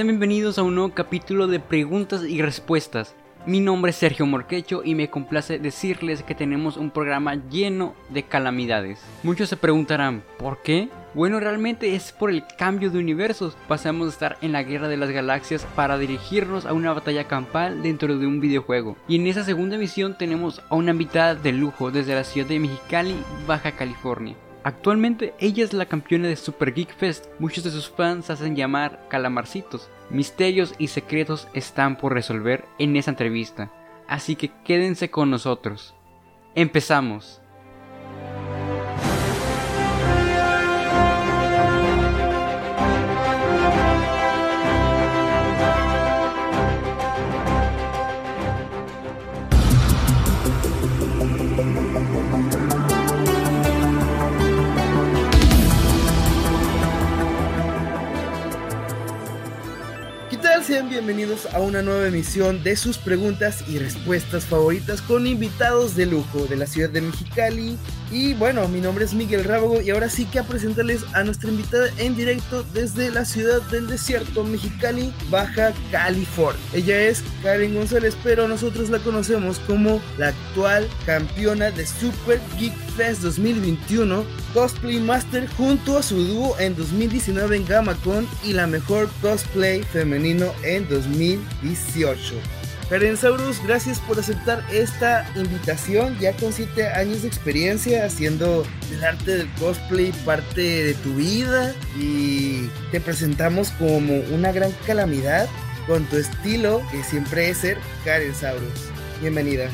Sean bienvenidos a un nuevo capítulo de preguntas y respuestas. Mi nombre es Sergio Morquecho y me complace decirles que tenemos un programa lleno de calamidades. Muchos se preguntarán, ¿por qué? Bueno, realmente es por el cambio de universos. Pasamos de estar en la guerra de las galaxias para dirigirnos a una batalla campal dentro de un videojuego. Y en esa segunda misión tenemos a una invitada de lujo desde la ciudad de Mexicali, Baja California. Actualmente ella es la campeona de Super Geek Fest. Muchos de sus fans hacen llamar calamarcitos. Misterios y secretos están por resolver en esa entrevista. Así que quédense con nosotros. Empezamos. Sean bienvenidos a una nueva emisión de sus preguntas y respuestas favoritas con invitados de lujo de la ciudad de Mexicali. Y bueno, mi nombre es Miguel Rábago y ahora sí que a presentarles a nuestra invitada en directo desde la ciudad del desierto, Mexicali, Baja California. Ella es Karen González, pero nosotros la conocemos como la actual campeona de Super Geek Fest 2021, Cosplay Master junto a su dúo en 2019 en GamaCon y la mejor cosplay femenino en 2018. Karen Saurus, gracias por aceptar esta invitación. Ya con 7 años de experiencia haciendo el arte del cosplay parte de tu vida y te presentamos como una gran calamidad con tu estilo que siempre es ser Karen Saurus. Bienvenida.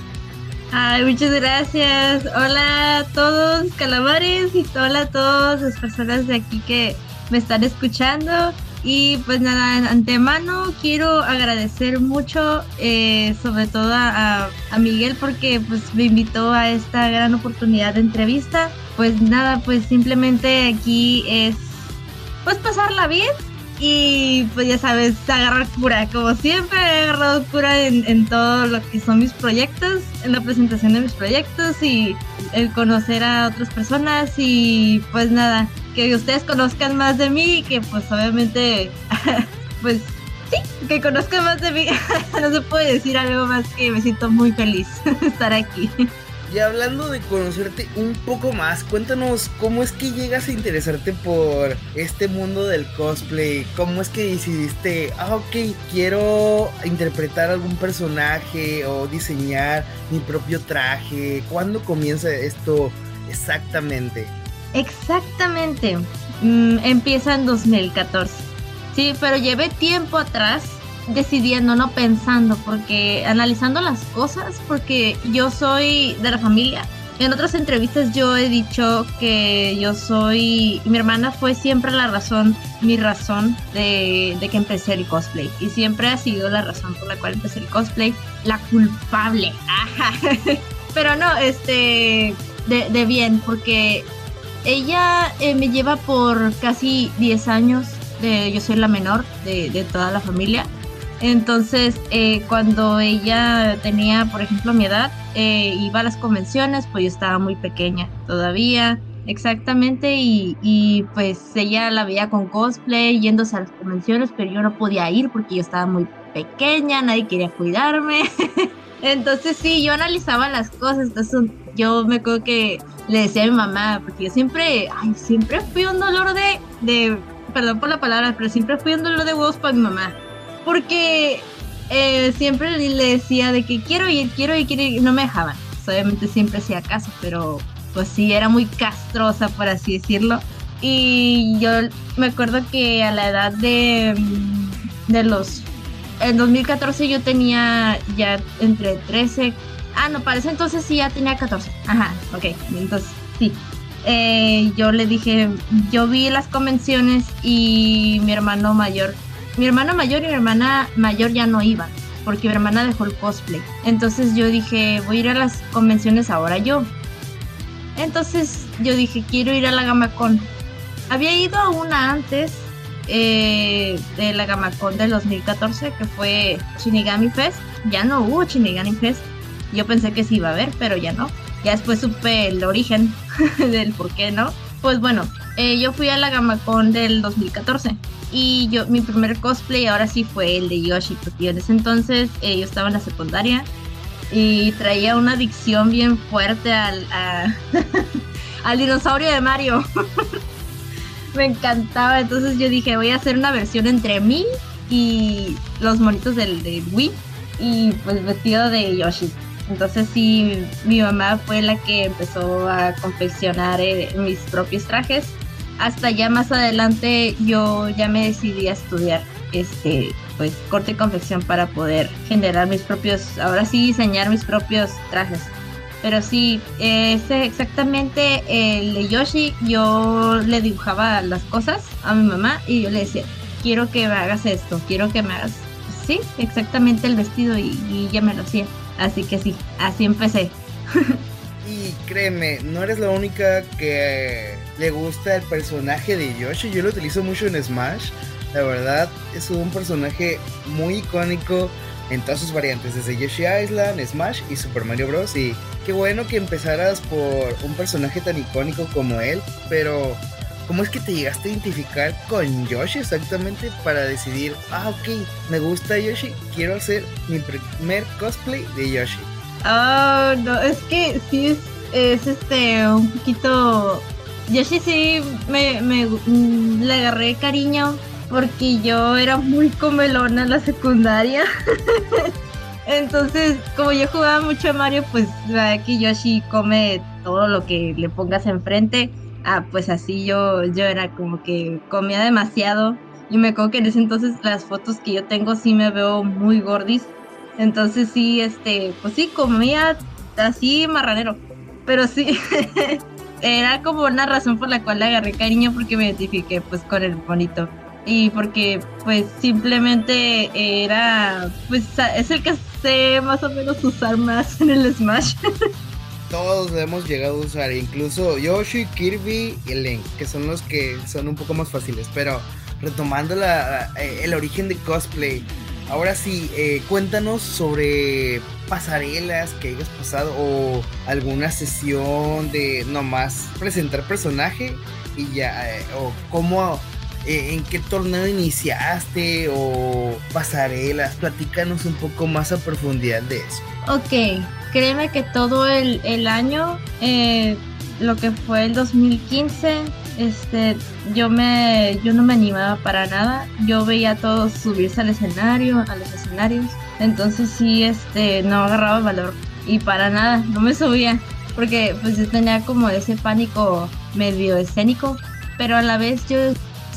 Ay, muchas gracias. Hola a todos, calamares, y hola a todas las personas de aquí que me están escuchando. Y pues nada, en antemano quiero agradecer mucho, eh, sobre todo a, a, Miguel, porque pues me invitó a esta gran oportunidad de entrevista. Pues nada, pues simplemente aquí es pues pasarla bien y pues ya sabes, agarrar cura, como siempre he agarrado cura en, en, todo lo que son mis proyectos, en la presentación de mis proyectos y el conocer a otras personas y pues nada, que ustedes conozcan más de mí y que pues obviamente, pues sí, que conozcan más de mí. no se puede decir algo más que me siento muy feliz estar aquí. Y hablando de conocerte un poco más, cuéntanos cómo es que llegas a interesarte por este mundo del cosplay. ¿Cómo es que decidiste, ah, ok, quiero interpretar algún personaje o diseñar mi propio traje? ¿Cuándo comienza esto exactamente? Exactamente. Mm, empieza en 2014. Sí, pero llevé tiempo atrás decidiendo, no pensando, porque analizando las cosas, porque yo soy de la familia. En otras entrevistas yo he dicho que yo soy, mi hermana fue siempre la razón, mi razón de, de que empecé el cosplay. Y siempre ha sido la razón por la cual empecé el cosplay, la culpable. Pero no, este, de, bien, porque ella eh, me lleva por casi 10 años. De, yo soy la menor de, de toda la familia. Entonces, eh, cuando ella tenía, por ejemplo, mi edad, eh, iba a las convenciones, pues yo estaba muy pequeña todavía, exactamente, y, y, pues ella la veía con cosplay, yéndose a las convenciones, pero yo no podía ir porque yo estaba muy pequeña, nadie quería cuidarme. entonces, sí, yo analizaba las cosas, entonces yo me acuerdo que le decía a mi mamá, porque yo siempre, ay, siempre fui un dolor de, de, perdón por la palabra, pero siempre fui un dolor de huevos para mi mamá porque eh, siempre le decía de que quiero ir, quiero ir, quiero ir, no me dejaban. Obviamente siempre hacía caso, pero pues sí, era muy castrosa, por así decirlo. Y yo me acuerdo que a la edad de, mm, de los... En 2014 yo tenía ya entre 13... Ah, no, para ese entonces sí ya tenía 14. Ajá, ok, entonces sí. Eh, yo le dije, yo vi las convenciones y mi hermano mayor mi hermana mayor y mi hermana mayor ya no iban, porque mi hermana dejó el cosplay. Entonces yo dije, voy a ir a las convenciones ahora yo. Entonces yo dije, quiero ir a la Gamacon. Había ido a una antes eh, de la Gamacon del 2014, que fue Shinigami Fest. Ya no hubo Shinigami Fest. Yo pensé que sí iba a haber, pero ya no. Ya después supe el origen del por qué no. Pues bueno, eh, yo fui a la Gamacon del 2014 y yo, mi primer cosplay ahora sí fue el de Yoshi, porque en ese entonces eh, yo estaba en la secundaria y traía una adicción bien fuerte al, al dinosaurio de Mario. Me encantaba, entonces yo dije, voy a hacer una versión entre mí y los monitos del, del Wii y pues vestido de Yoshi. Entonces sí, mi mamá fue la que empezó a confeccionar eh, mis propios trajes. Hasta ya más adelante yo ya me decidí a estudiar este pues corte y confección para poder generar mis propios, ahora sí diseñar mis propios trajes. Pero sí, ese exactamente el de Yoshi, yo le dibujaba las cosas a mi mamá y yo le decía, quiero que me hagas esto, quiero que me hagas, sí, exactamente el vestido y, y ya me lo hacía. Así que sí, así empecé. y créeme, no eres la única que le gusta el personaje de Yoshi. Yo lo utilizo mucho en Smash. La verdad, es un personaje muy icónico en todas sus variantes, desde Yoshi Island, Smash y Super Mario Bros. Y qué bueno que empezaras por un personaje tan icónico como él, pero ¿cómo es que te llegaste a identificar con Yoshi exactamente para decidir, ah, ok, me gusta Yoshi, quiero hacer mi primer cosplay de Yoshi? Ah, no, es que sí es, es este, un poquito... Yoshi sí me, mm, le agarré cariño porque yo era muy comelona en la secundaria. Entonces, como yo jugaba mucho a Mario, pues la que Yoshi come todo lo que le pongas enfrente ah, pues así yo, yo era como que comía demasiado. Y me acuerdo que en ese entonces las fotos que yo tengo sí me veo muy gordis. Entonces sí, este, pues sí, comía así marranero. Pero sí, era como una razón por la cual le agarré cariño porque me identifiqué pues con el bonito. Y porque pues simplemente era, pues es el que sé más o menos usar más en el Smash. todos hemos llegado a usar, incluso Yoshi, Kirby y Link, que son los que son un poco más fáciles. Pero retomando la, eh, el origen de cosplay, ahora sí, eh, cuéntanos sobre pasarelas que hayas pasado o alguna sesión de nomás presentar personaje y ya, eh, o cómo, en qué torneo iniciaste o pasarelas, platícanos un poco más a profundidad de eso. Ok, créeme que todo el, año, eh, lo que fue el 2015, este, yo me, yo no me animaba para nada. Yo veía a todos subirse al escenario, a los escenarios. Entonces sí, este, no agarraba valor y para nada, no me subía, porque pues yo tenía como ese pánico medio escénico, pero a la vez yo,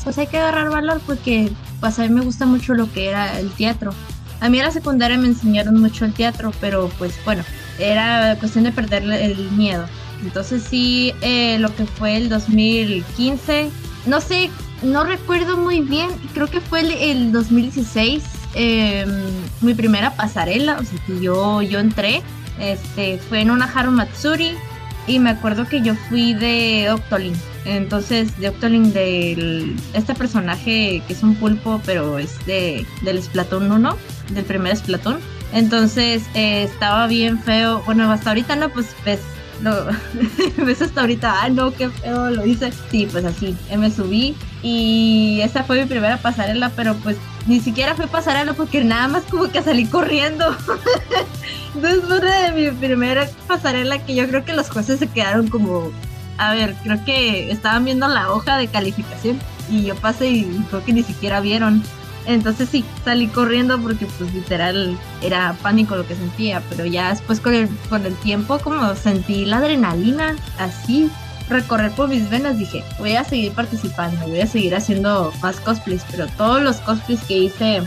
pues hay que agarrar valor porque pues a mí me gusta mucho lo que era el teatro. A mí en la secundaria me enseñaron mucho el teatro, pero pues bueno, era cuestión de perderle el miedo. Entonces sí, eh, lo que fue el 2015, no sé, no recuerdo muy bien, creo que fue el, 2016, em, mi primera pasarela, o sea que yo, yo entré, este, fue en una Haru Matsuri y me acuerdo que yo fui de Octolin. Entonces, de Octolin, de este personaje que es un pulpo, pero es de, del Splatoon 1, del primer Splatoon. Entonces eh, estaba bien feo. Bueno, hasta ahorita no, pues ves, lo, ves hasta ahorita, ah, no, qué feo lo hice. Sí, pues así, eh, me subí y esa fue mi primera pasarela, pero pues ni siquiera fue pasarela porque nada más como que salí corriendo. Entonces fue una de mi primera pasarela que yo creo que los jueces se quedaron como, a ver, creo que estaban viendo la hoja de calificación y yo pasé y creo que ni siquiera vieron. Entonces sí, salí corriendo porque pues literal era pánico lo que sentía, pero ya después con el, con el tiempo como sentí la adrenalina así recorrer por mis venas, dije, voy a seguir participando, voy a seguir haciendo más cosplays, pero todos los cosplays que hice,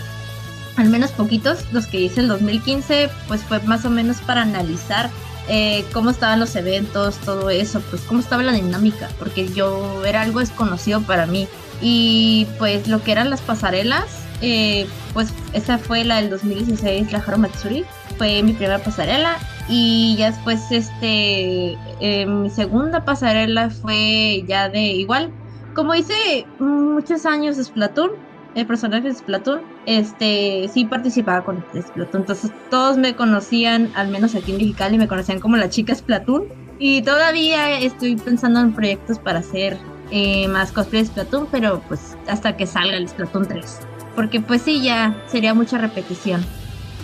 al menos poquitos, los que hice el 2015, pues fue más o menos para analizar eh, cómo estaban los eventos, todo eso, pues cómo estaba la dinámica, porque yo era algo desconocido para mí. Y pues lo que eran las pasarelas, eh, pues esa fue la del 2016, la Haro Matsuri, fue mi primera pasarela. Y ya después este eh, mi segunda pasarela fue ya de igual, como hice muchos años Splatoon, el personaje de Splatoon, este sí participaba con Splatoon, entonces todos me conocían, al menos aquí en Mexicali me conocían como la chica Splatoon. Y todavía estoy pensando en proyectos para hacer eh, más cosplay de Splatoon, pero pues hasta que salga el Splatoon 3. Porque pues sí, ya sería mucha repetición.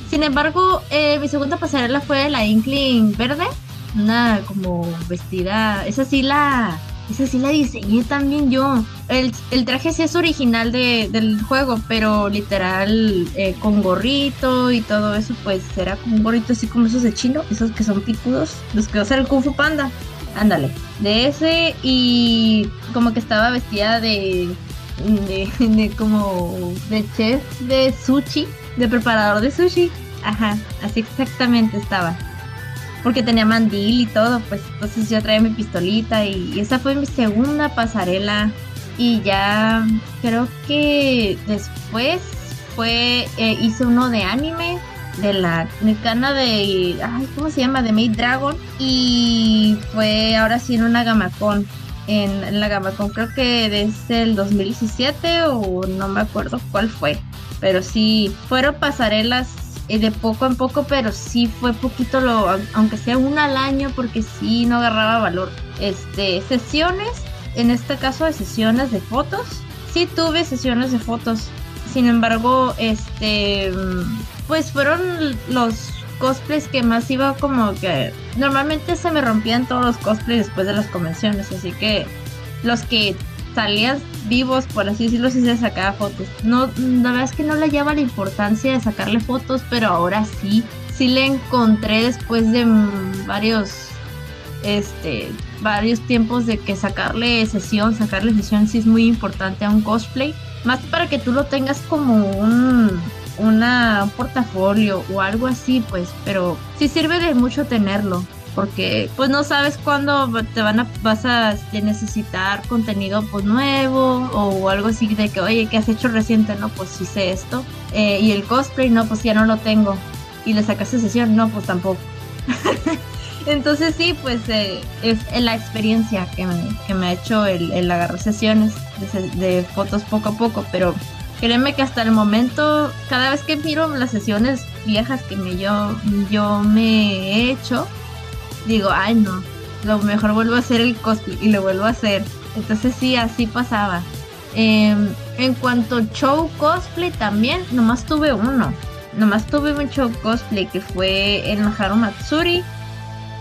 Sin embargo, eh, mi segunda pasarela fue la Inkling verde, una como vestida, esa sí la, esa sí la diseñé también yo. El, traje sí es original del juego, pero literal eh, con gorrito y todo eso, pues era como un gorrito así como esos de chino, esos que son picudos, los que usa el Kung Fu Panda. Ándale, de ese y como que estaba vestida de, de, como de chef de sushi, de preparador de sushi. Ajá, así exactamente estaba porque tenía mandil y todo, pues entonces yo traía mi pistolita y, esa fue mi segunda pasarela y ya creo que después fue, eh, hice uno de anime de la mecana de, ay, ¿cómo se llama? De Maid Dragon y fue ahora sí en una Gamacon. En, en la Gamacon creo que desde el 2017 o no me acuerdo cuál fue, pero sí fueron pasarelas eh, de poco en poco, pero sí fue poquito lo, aunque sea una al año, porque sí no agarraba valor. Este, sesiones, en este caso de sesiones de fotos, sí tuve sesiones de fotos. Sin embargo, este, pues fueron los cosplays que más iba como que normalmente se me rompían todos los cosplays después de las convenciones, así que los que salías vivos, por así decirlo, si se sacaba fotos. No, la verdad es que no le lleva la importancia de sacarle fotos, pero ahora sí, sí le encontré después de varios, este, varios tiempos de que sacarle sesión, sacarle sesión sí es muy importante a un cosplay. Más para que tú lo tengas como un, una, portafolio o algo así, pues, pero sí sirve de mucho tenerlo porque pues no sabes cuándo te van a vas a necesitar contenido pues nuevo o algo así de que oye ¿qué has hecho reciente? no pues hice esto eh, y el cosplay no pues ya no lo tengo y le sacaste sesión no pues tampoco entonces sí pues eh, es la experiencia que me, ha hecho el, agarrar sesiones de, de fotos poco a poco pero créeme que hasta el momento cada vez que miro las sesiones viejas que me yo yo me he hecho digo, ay no, lo mejor vuelvo a hacer el cosplay y lo vuelvo a hacer. Entonces sí, así pasaba. Em, en cuanto a show cosplay también, nomás tuve uno. Nomás tuve un show cosplay que fue en Haru Matsuri.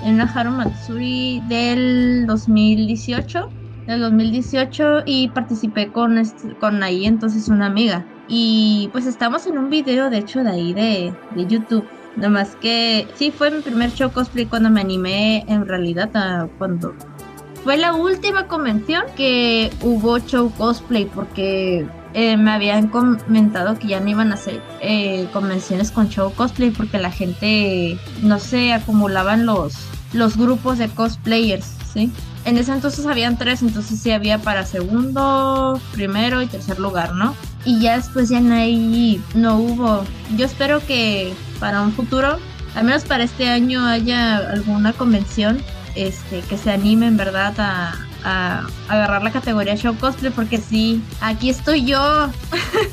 En Haru Matsuri del 2018. Del 2018 y participé con, con ahí entonces una amiga. Y pues estamos en un video de hecho de ahí de, de YouTube Nada más que sí fue mi primer show cosplay cuando me animé en realidad cuando fue la última convención que hubo show cosplay porque eh, me habían comentado que ya no iban a hacer eh, convenciones con show cosplay porque la gente no se acumulaban los los grupos de cosplayers, ¿sí? En ese entonces habían tres, entonces sí había para segundo, primero y tercer lugar, ¿no? Y ya después ya no, hay, no hubo. Yo espero que para un futuro, al menos para este año, haya alguna convención este, que se anime en verdad a, agarrar la categoría show cosplay, porque sí, aquí estoy yo.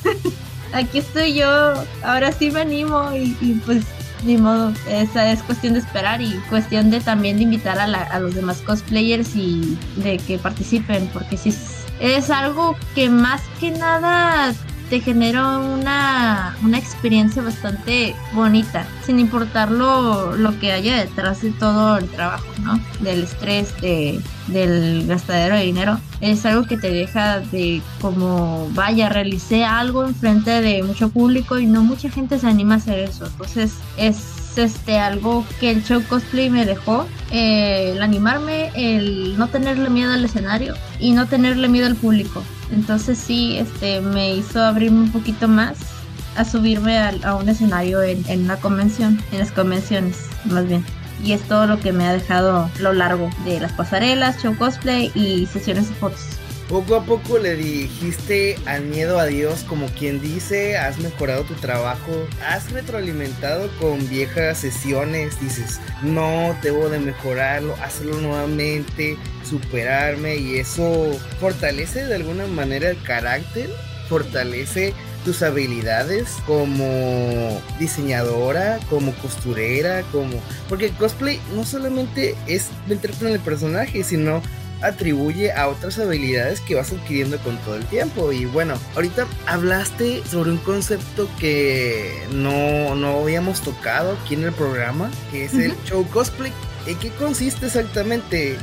aquí estoy yo. Ahora sí me animo y, pues ni modo, esa es cuestión de esperar y cuestión de también de invitar a, a los demás cosplayers y de que participen, porque sí es algo que más que nada te genera una, experiencia bastante bonita, sin importar lo, que haya detrás de todo el trabajo, ¿no? Del estrés, de, del gastadero de dinero. Es algo que te deja de como, vaya, realicé algo en frente de mucho público y no mucha gente se anima a hacer eso. Entonces es este algo que el show cosplay me dejó eh, el animarme el no tenerle miedo al escenario y no tenerle miedo al público entonces sí, este, me hizo abrirme un poquito más a subirme a, un escenario en, en, una convención, en las convenciones, más bien. Y es todo lo que me ha dejado lo largo de las pasarelas, show cosplay y sesiones de fotos. Poco a poco le dijiste al miedo a Dios, como quien dice, has mejorado tu trabajo, has retroalimentado con viejas sesiones, dices, no, debo de mejorarlo, hacerlo nuevamente, superarme y eso fortalece de alguna manera el carácter, fortalece tus habilidades como diseñadora, como costurera, como... Porque cosplay no solamente es meterte en el personaje, sino atribuye a otras habilidades que vas adquiriendo con todo el tiempo. Y bueno, ahorita hablaste sobre un concepto que no, no habíamos tocado aquí en el programa, que es el show cosplay. ¿En qué consiste exactamente?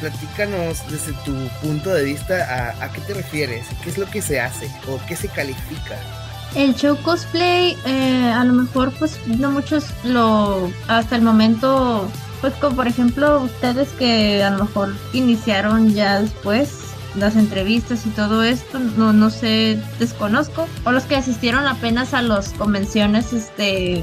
Platícanos desde tu punto de vista a, a qué te refieres, qué es lo que se hace o qué se califica. El show cosplay, eh, a lo mejor, pues no muchos lo, hasta el momento, pues como por ejemplo ustedes que a lo mejor iniciaron ya después las entrevistas y todo esto, no, no sé, desconozco, o los que asistieron apenas a las convenciones, este,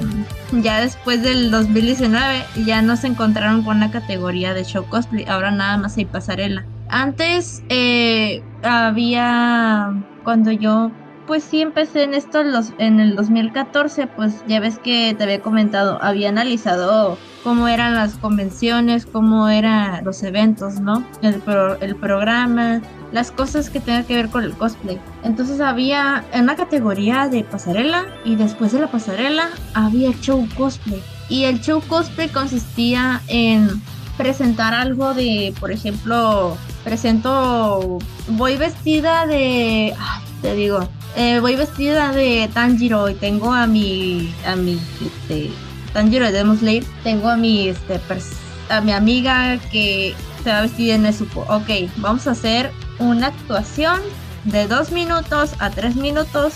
ya después del 2019, ya no se encontraron con una categoría de show cosplay, ahora nada más hay pasarela. Antes eh, había, cuando yo pues sí empecé en esto los, en el 2014, pues ya ves que te había comentado, había analizado cómo eran las convenciones, cómo eran los eventos, ¿no? El, el programa, las cosas que tengan que ver con el cosplay. Entonces había una categoría de pasarela y después de la pasarela había show cosplay. Y el show cosplay consistía en presentar algo de, por ejemplo, presento, voy vestida de, te digo, eh, voy vestida de Tanjiro y tengo a mi, a mi, este, Tanjiro de Demon Slayer, tengo a mi, este, a mi amiga que se va a vestir en Nezuko. Ok, vamos a hacer una actuación de dos minutos a tres minutos,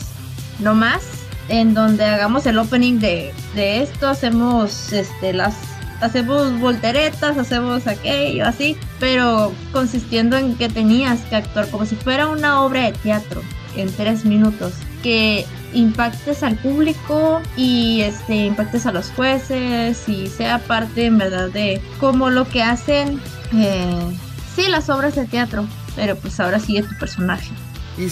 no más, en donde hagamos el opening de, de esto, hacemos, este, las hacemos volteretas, hacemos aquello, así, pero consistiendo en que tenías que actuar como si fuera una obra de teatro en tres minutos que impactes al público y este impactes a los jueces y sea parte en verdad de como lo que hacen eh, sí las obras de teatro pero pues ahora es tu personaje y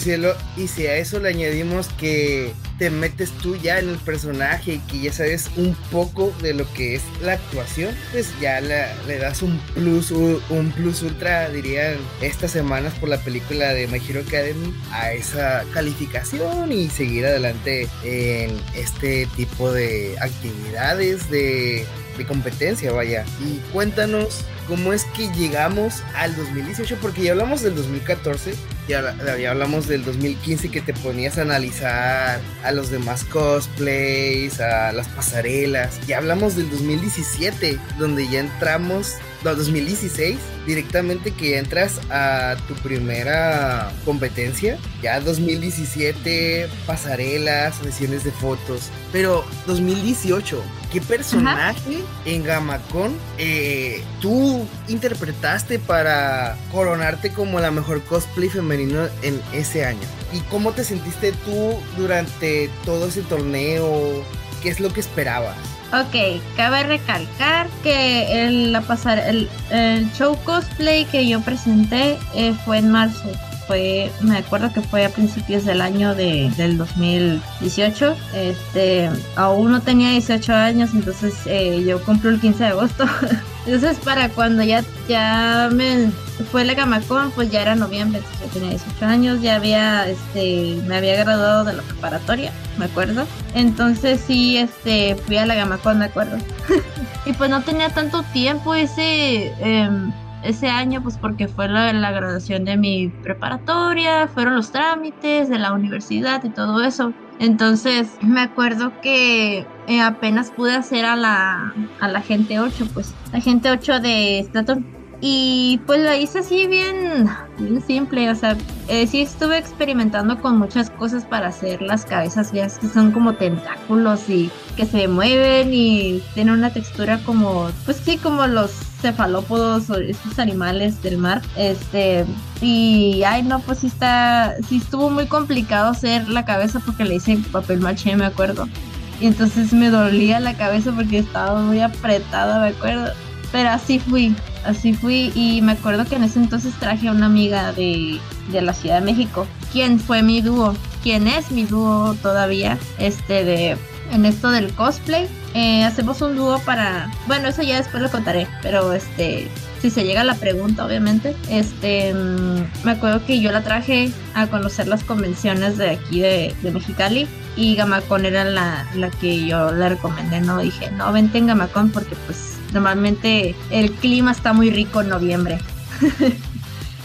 y si a eso le añadimos que te metes tú ya en el personaje y que ya sabes un poco de lo que es la actuación, pues ya le das un plus, un plus ultra, dirían, estas semanas por la película de My Hero Academy a esa calificación y seguir adelante en este tipo de actividades de, de competencia, vaya. Y cuéntanos cómo es que llegamos al 2018, porque ya hablamos del 2014, ya, ya, hablamos del 2015 que te ponías a analizar a los demás cosplays, a las pasarelas, ya hablamos del 2017, donde ya entramos 2016, directamente que entras a tu primera competencia. Ya 2017, pasarelas, sesiones de fotos. Pero 2018, ¿qué personaje en Gamacon eh, tú interpretaste para coronarte como la mejor cosplay femenino en ese año? ¿Y cómo te sentiste tú durante todo ese torneo? ¿Qué es lo que esperabas? Ok, cabe recalcar que el, la pasar, el, show cosplay que yo presenté eh, fue en marzo. Fue, me acuerdo que fue a principios del año de, del 2018. Este, aún no tenía 18 años, entonces eh, yo cumplo el 15 de agosto. entonces para cuando ya, ya me fue la Gamacon, pues ya era noviembre, yo tenía 18 años, ya había, este, me había graduado de la preparatoria, me acuerdo. Entonces sí, este, fui a la Gamacon, me acuerdo. y pues no tenía tanto tiempo ese, em, ese año, pues porque fue la, graduación de mi preparatoria, fueron los trámites de la universidad y todo eso. Entonces me acuerdo que eh, apenas pude hacer a la, a la gente 8, pues la gente 8 de Staton y pues la hice así bien, bien simple, o sea, eh, sí estuve experimentando con muchas cosas para hacer las cabezas, veas que son como tentáculos y que se mueven y tienen una textura como, pues sí, como los cefalópodos o estos animales del mar. Este, y ay no, pues sí está, sí estuvo muy complicado hacer la cabeza porque le hice papel maché, me acuerdo. Y entonces me dolía la cabeza porque estaba muy apretada, me acuerdo. Pero así fui, así fui y me acuerdo que en ese entonces traje a una amiga de, la Ciudad de México, quien fue mi dúo, quien es mi dúo todavía, este de en esto del cosplay. Eh, hacemos un dúo para, bueno, eso ya después lo contaré, pero este, si se llega la pregunta, obviamente, este, mm, me acuerdo que yo la traje a conocer las convenciones de aquí de, de Mexicali y Gamacón era la, la que yo le recomendé, ¿no? Dije, no, vente en Gamacón porque pues normalmente el clima está muy rico en noviembre.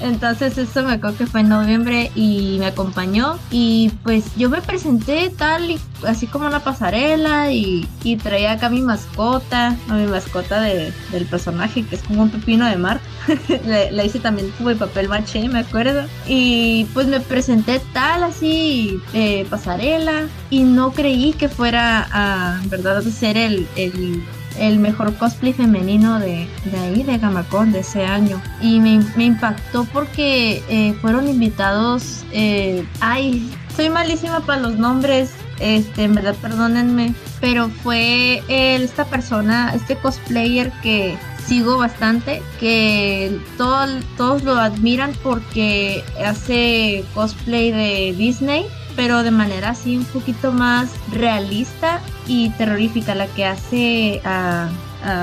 Entonces eso me acuerdo que fue en noviembre y me acompañó y pues yo me presenté tal y así como una pasarela y, traía acá mi mascota, a mi mascota de, del personaje que es como un pepino de mar. le, hice también como el papel maché, me acuerdo. Y pues me presenté tal así, pasarela y no creí que fuera a, verdad, ser el, el el mejor cosplay femenino de, de ahí, de Gamacon, de ese año. Y me, impactó porque eh, fueron invitados. Eh, ay, soy malísima para los nombres. Este, en verdad, perdónenme. Pero fue esta persona, este cosplayer que sigo bastante, que todos lo admiran porque hace cosplay de Disney pero de manera así un poquito más realista y terrorífica, la que hace a,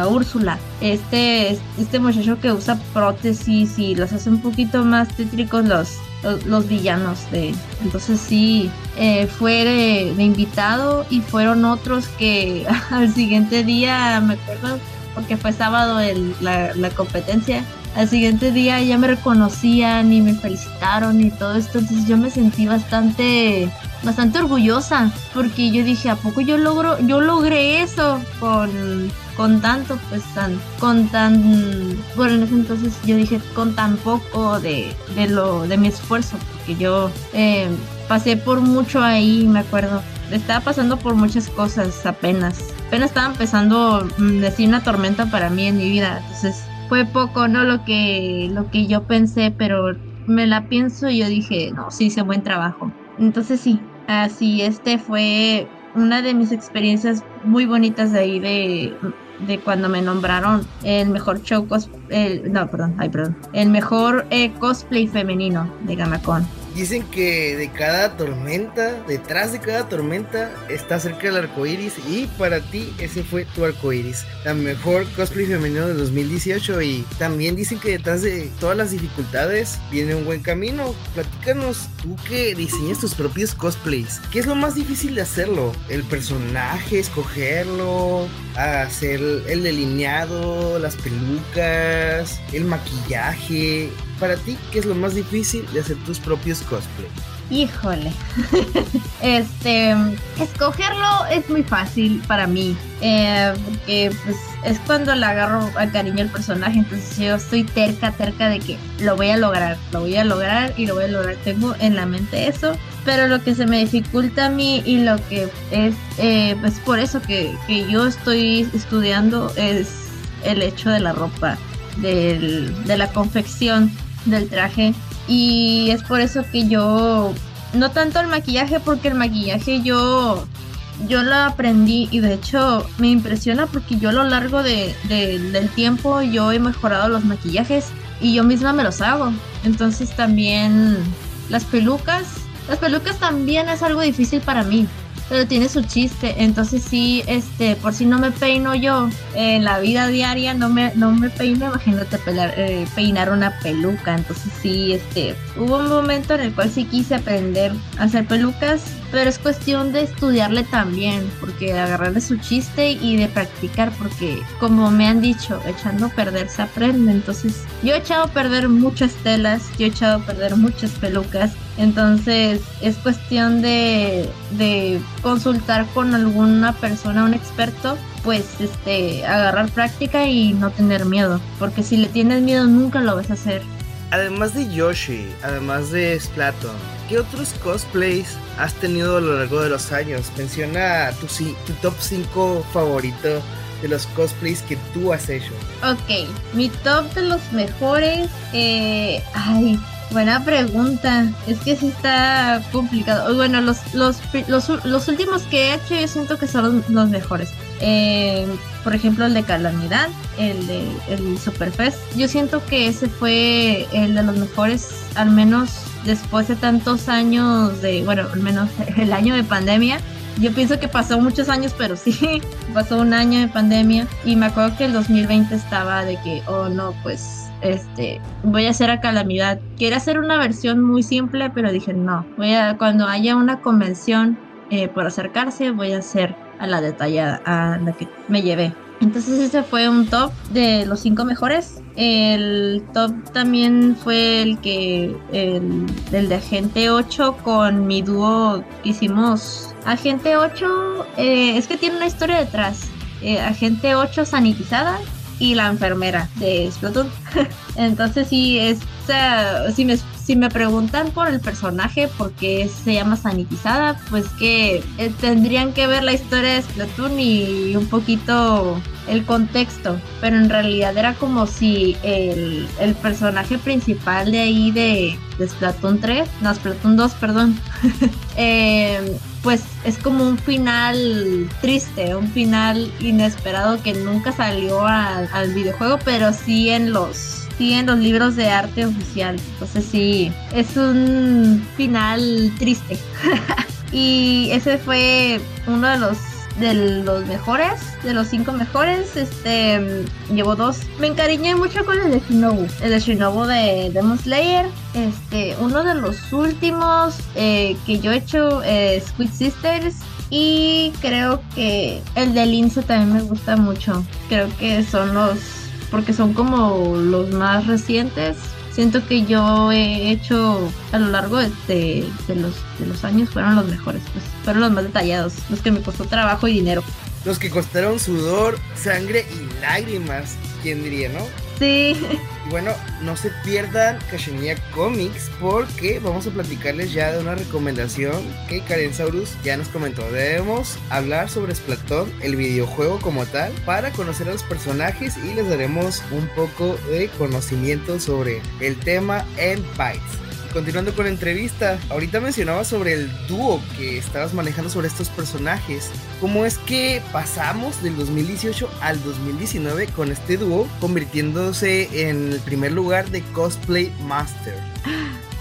Úrsula. Este, este muchacho que usa prótesis y los hace un poquito más tétricos los, los, villanos de entonces sí eh, fue de, invitado y fueron otros que al siguiente día me acuerdo porque fue sábado la, la, competencia al siguiente día ya me reconocían y me felicitaron y todo esto, entonces yo me sentí bastante bastante orgullosa porque yo dije, ¿a poco yo logro yo logré eso con con tanto pues tan con tan bueno en ese entonces yo dije con tan poco de, de lo de mi esfuerzo porque yo eh, pasé por mucho ahí me acuerdo. Estaba pasando por muchas cosas apenas apenas estaba empezando mm, decir una tormenta para mí en mi vida entonces fue poco, ¿no? Lo que, lo que yo pensé, pero me la pienso y yo dije, no, sí hice buen trabajo. Entonces sí, así este fue una de mis experiencias muy bonitas de ahí de, de cuando me nombraron el mejor show cosplay, no, perdón, ay, perdón, el mejor eh, cosplay femenino de Gamacon. Dicen que de cada tormenta, detrás de cada tormenta, está cerca el arco iris. Y para ti, ese fue tu arco iris. La mejor cosplay femenino de 2018. Y también dicen que detrás de todas las dificultades viene un buen camino. Platícanos, tú que diseñas tus propios cosplays. ¿Qué es lo más difícil de hacerlo? ¿El personaje, escogerlo? ¿Hacer el delineado? ¿Las pelucas? ¿El maquillaje? Para ti, ¿qué es lo más difícil de hacer tus propios cosplays? Híjole, este, escogerlo es muy fácil para mí, eh, porque pues es cuando le agarro al cariño al personaje, entonces yo estoy terca, terca de que lo voy a lograr, lo voy a lograr y lo voy a lograr, tengo en la mente eso, pero lo que se me dificulta a mí y lo que es, eh, pues por eso que, que yo estoy estudiando es el hecho de la ropa, del, de la confección del traje. Y es por eso que yo, no tanto el maquillaje, porque el maquillaje yo, yo lo aprendí y de hecho me impresiona porque yo a lo largo de, del tiempo yo he mejorado los maquillajes y yo misma me los hago. Entonces también las pelucas, las pelucas también es algo difícil para mí pero tiene su chiste. Entonces sí, este, por si no me peino yo en la vida diaria, no me, no me peino, imagínate eh, peinar una peluca. Entonces sí, este, hubo un momento en el cual sí quise aprender a hacer pelucas, pero es cuestión de estudiarle también, porque agarrarle su chiste y de practicar, porque como me han dicho, echando a perder se aprende. Entonces yo he echado a perder muchas telas, yo he echado a perder muchas pelucas entonces es cuestión de, consultar con alguna persona, un experto, pues este, agarrar práctica y no tener miedo, porque si le tienes miedo nunca lo vas a hacer. Además de Yoshi, además de Splatoon, ¿qué otros cosplays has tenido a lo largo de los años? Menciona tu, tu top 5 favorito de los cosplays que tú has hecho. Ok, mi top de los mejores, eh, ay, Buena pregunta. Es que sí está complicado. Bueno, los, los, los, últimos que he hecho yo siento que son los mejores. Eh, por ejemplo, el de Calamidad, el de el Superfest. Yo siento que ese fue el de los mejores, al menos después de tantos años de, bueno, al menos el año de pandemia. Yo pienso que pasó muchos años, pero sí, pasó un año de pandemia y me acuerdo que el 2020 estaba de que, oh no, pues este, voy a hacer a calamidad. Quería hacer una versión muy simple, pero dije, no, voy a, cuando haya una convención eh, por acercarse, voy a hacer a la detallada, a la que me llevé. Entonces ese fue un top de los cinco mejores. El top también fue el que el, el de Agente 8 con mi dúo hicimos. Agente 8 eh, es que tiene una historia detrás. Eh, Agente 8 sanitizada y la enfermera de Splatoon. Entonces sí, es, si, me, si me preguntan por el personaje, por qué se llama sanitizada, pues que eh, tendrían que ver la historia de Splatoon y un poquito el contexto, pero en realidad era como si el, personaje principal de ahí de, de Splatoon 3, no, Splatoon 2, perdón, eh, pues es como un final triste, un final inesperado que nunca salió al videojuego, pero sí en los sí en los libros de arte oficial. Entonces sí, es un final triste. y ese fue uno de los de los mejores, de los cinco mejores, este, llevo dos. Me encariñé mucho con el de Shinobu, el de Shinobu de Demon Slayer. Este, uno de los últimos eh, que yo he hecho es Squid Sisters. Y creo que el de Lince también me gusta mucho. Creo que son los, porque son como los más recientes siento que yo he hecho a lo largo de, los, de los años fueron los mejores, pues fueron los más detallados, los que me costó trabajo y dinero. Los que costaron sudor, sangre y lágrimas, ¿quién diría, no? Sí. Y bueno, no se pierdan Cachemia Comics porque vamos a platicarles ya de una recomendación que Karen Saurus ya nos comentó. Debemos hablar sobre Splatoon, el videojuego como tal, para conocer a los personajes y les daremos un poco de conocimiento sobre el tema en Bytes continuando con la entrevista, ahorita mencionabas sobre el dúo que estabas manejando sobre estos personajes. ¿Cómo es que pasamos del 2018 al 2019 con este dúo convirtiéndose en el primer lugar de Cosplay Master?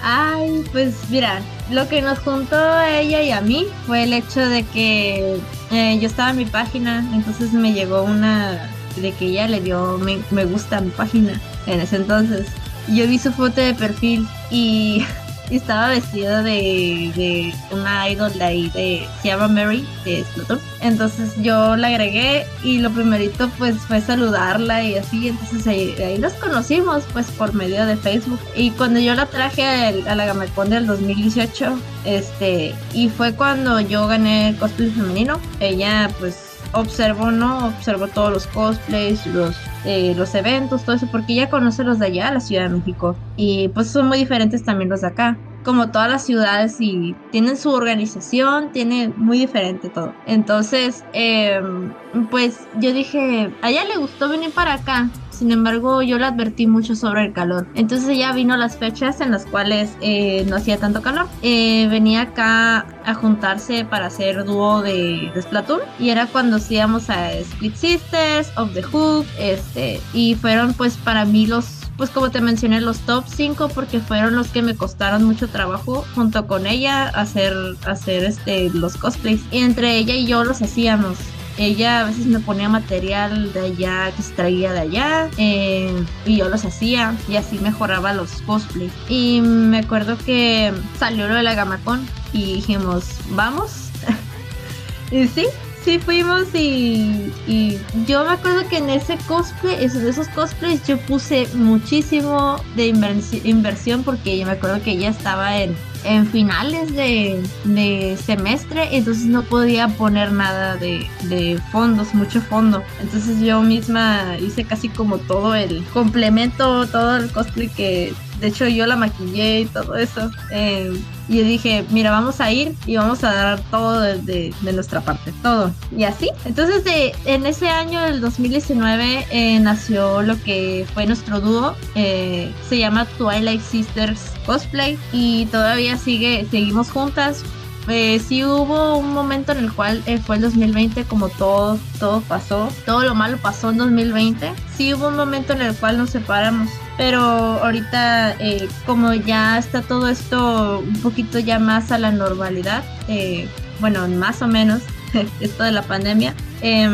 Ay, pues mira, lo que nos juntó a ella y a mí fue el hecho de que eh, yo estaba en mi página, entonces me llegó una de que ella le dio me, me gusta a mi página en ese entonces yo vi su foto de perfil y, estaba vestida de, de, una idol de ahí, de, se llama Mary, de Splatoon. Entonces yo la agregué y lo primerito pues fue saludarla y así, entonces ahí, ahí nos conocimos pues por medio de Facebook. Y cuando yo la traje a la Gamecon del 2018, este, y fue cuando yo gané el cosplay femenino, ella pues observó, ¿no? Observó todos los cosplays, los, eh, los eventos, todo eso, porque ella conoce los de allá, la Ciudad de México. Y pues son muy diferentes también los de acá como todas las ciudades y tienen su organización, tiene muy diferente todo. Entonces, em, pues yo dije, a ella le gustó venir para acá. Sin embargo, yo le advertí mucho sobre el calor. Entonces ella vino las fechas en las cuales eh, no hacía tanto calor. Eh, venía acá a juntarse para hacer dúo de, de, Splatoon. Y era cuando hacíamos a Split Sisters, Of the Hook, este. Y fueron pues para mí los pues como te mencioné, los top 5 porque fueron los que me costaron mucho trabajo junto con ella hacer, hacer este, los cosplays. Y entre ella y yo los hacíamos. Ella a veces me ponía material de allá que se traía de allá eh, y yo los hacía y así mejoraba los cosplays. Y me acuerdo que salió lo de la Gamacon y dijimos, vamos. y sí, sí fuimos y, yo me acuerdo que en ese cosplay, esos, esos cosplays, yo puse muchísimo de inversión porque yo me acuerdo que ella estaba en, en finales de, de semestre, entonces no podía poner nada de, de, fondos, mucho fondo. Entonces yo misma hice casi como todo el complemento, todo el cosplay que de hecho yo la maquillé y todo eso. Eh, y dije, mira, vamos a ir y vamos a dar todo de, nuestra parte, todo. Y así. Entonces, de, en ese año, del 2019, eh, nació lo que fue nuestro dúo. Eh, se llama Twilight Sisters Cosplay y todavía sigue, seguimos juntas. Eh, sí hubo un momento en el cual fue el 2020 como todo todo pasó todo lo malo pasó en 2020 sí hubo un momento en el cual nos separamos pero ahorita eh, como ya está todo esto un poquito ya más a la normalidad, eh, bueno, más o menos, esto de la pandemia, eh,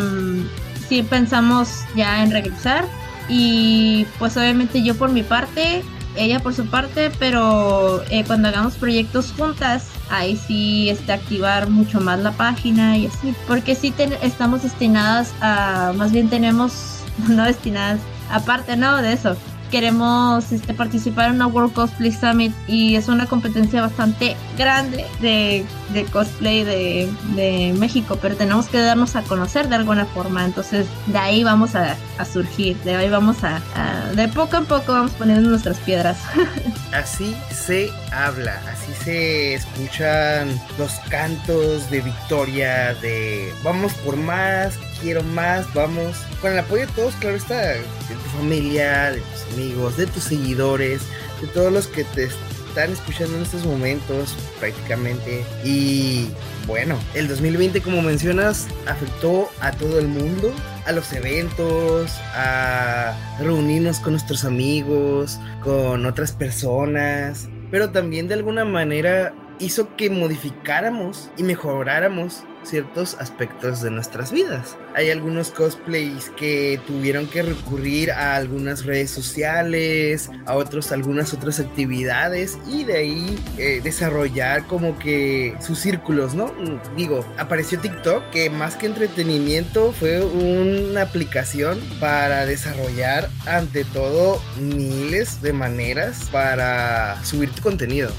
sí pensamos ya en regresar y pues obviamente yo por mi parte, ella por su parte, pero eh, cuando hagamos proyectos juntas, ahí sí este, activar mucho más la página y así, porque sí estamos destinadas a, más bien tenemos, no destinadas, aparte no de eso, queremos este, participar en una World Cosplay Summit y es una competencia bastante grande de, cosplay de, México, pero tenemos que darnos a conocer de alguna forma, entonces de ahí vamos a, a surgir, de ahí vamos a, a, de poco en poco vamos poniendo nuestras piedras. así se habla, así se escuchan los cantos de victoria, de vamos por más, quiero más, vamos. Con el apoyo de todos, claro está, de tu familia, de tus amigos, de tus seguidores, de todos los que te están escuchando en estos momentos prácticamente. Y bueno, el 2020 como mencionas afectó a todo el mundo, a los eventos, a reunirnos con nuestros amigos, con otras personas, pero también de alguna manera hizo que modificáramos y mejoráramos ciertos aspectos de nuestras vidas. Hay algunos cosplays que tuvieron que recurrir a algunas redes sociales, a otros algunas otras actividades y de ahí eh, desarrollar como que sus círculos, ¿no? Digo, apareció TikTok que más que entretenimiento fue una aplicación para desarrollar ante todo miles de maneras para subir tu contenido.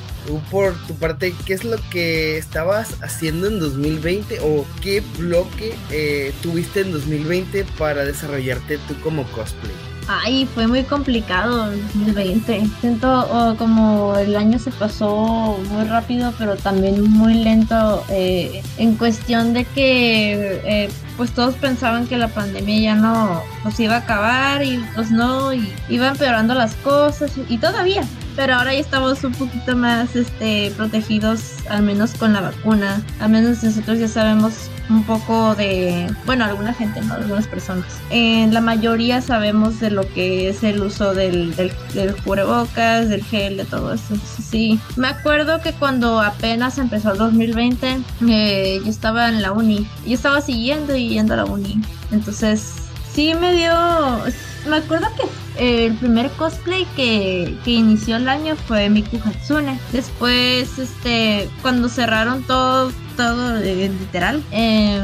Por tu parte, ¿qué es lo que estabas haciendo en 2020 o qué bloque eh, tuviste en 2020 para desarrollarte tú como cosplay? Ay, fue muy complicado el 2020. Siento como el año se pasó muy rápido, pero también muy lento eh, en cuestión de que eh, pues todos pensaban que la pandemia ya no pues iba a acabar y pues no, y iba empeorando las cosas y todavía, pero ahora ya estamos un poquito más este, protegidos, al menos con la vacuna. Al menos nosotros ya sabemos un poco de, bueno, alguna gente, ¿no? Algunas personas. En la mayoría sabemos de lo que es el uso del, del, del cubrebocas, del gel, de todo eso. Sí, me acuerdo que cuando apenas empezó el 2020, eh, yo estaba en la uni. Yo estaba siguiendo y yendo a la uni. Entonces, sí me dio... Me acuerdo que el primer cosplay que, que, inició el año fue Miku Hatsune. Después, este, cuando cerraron todo, todo eh, literal, eh,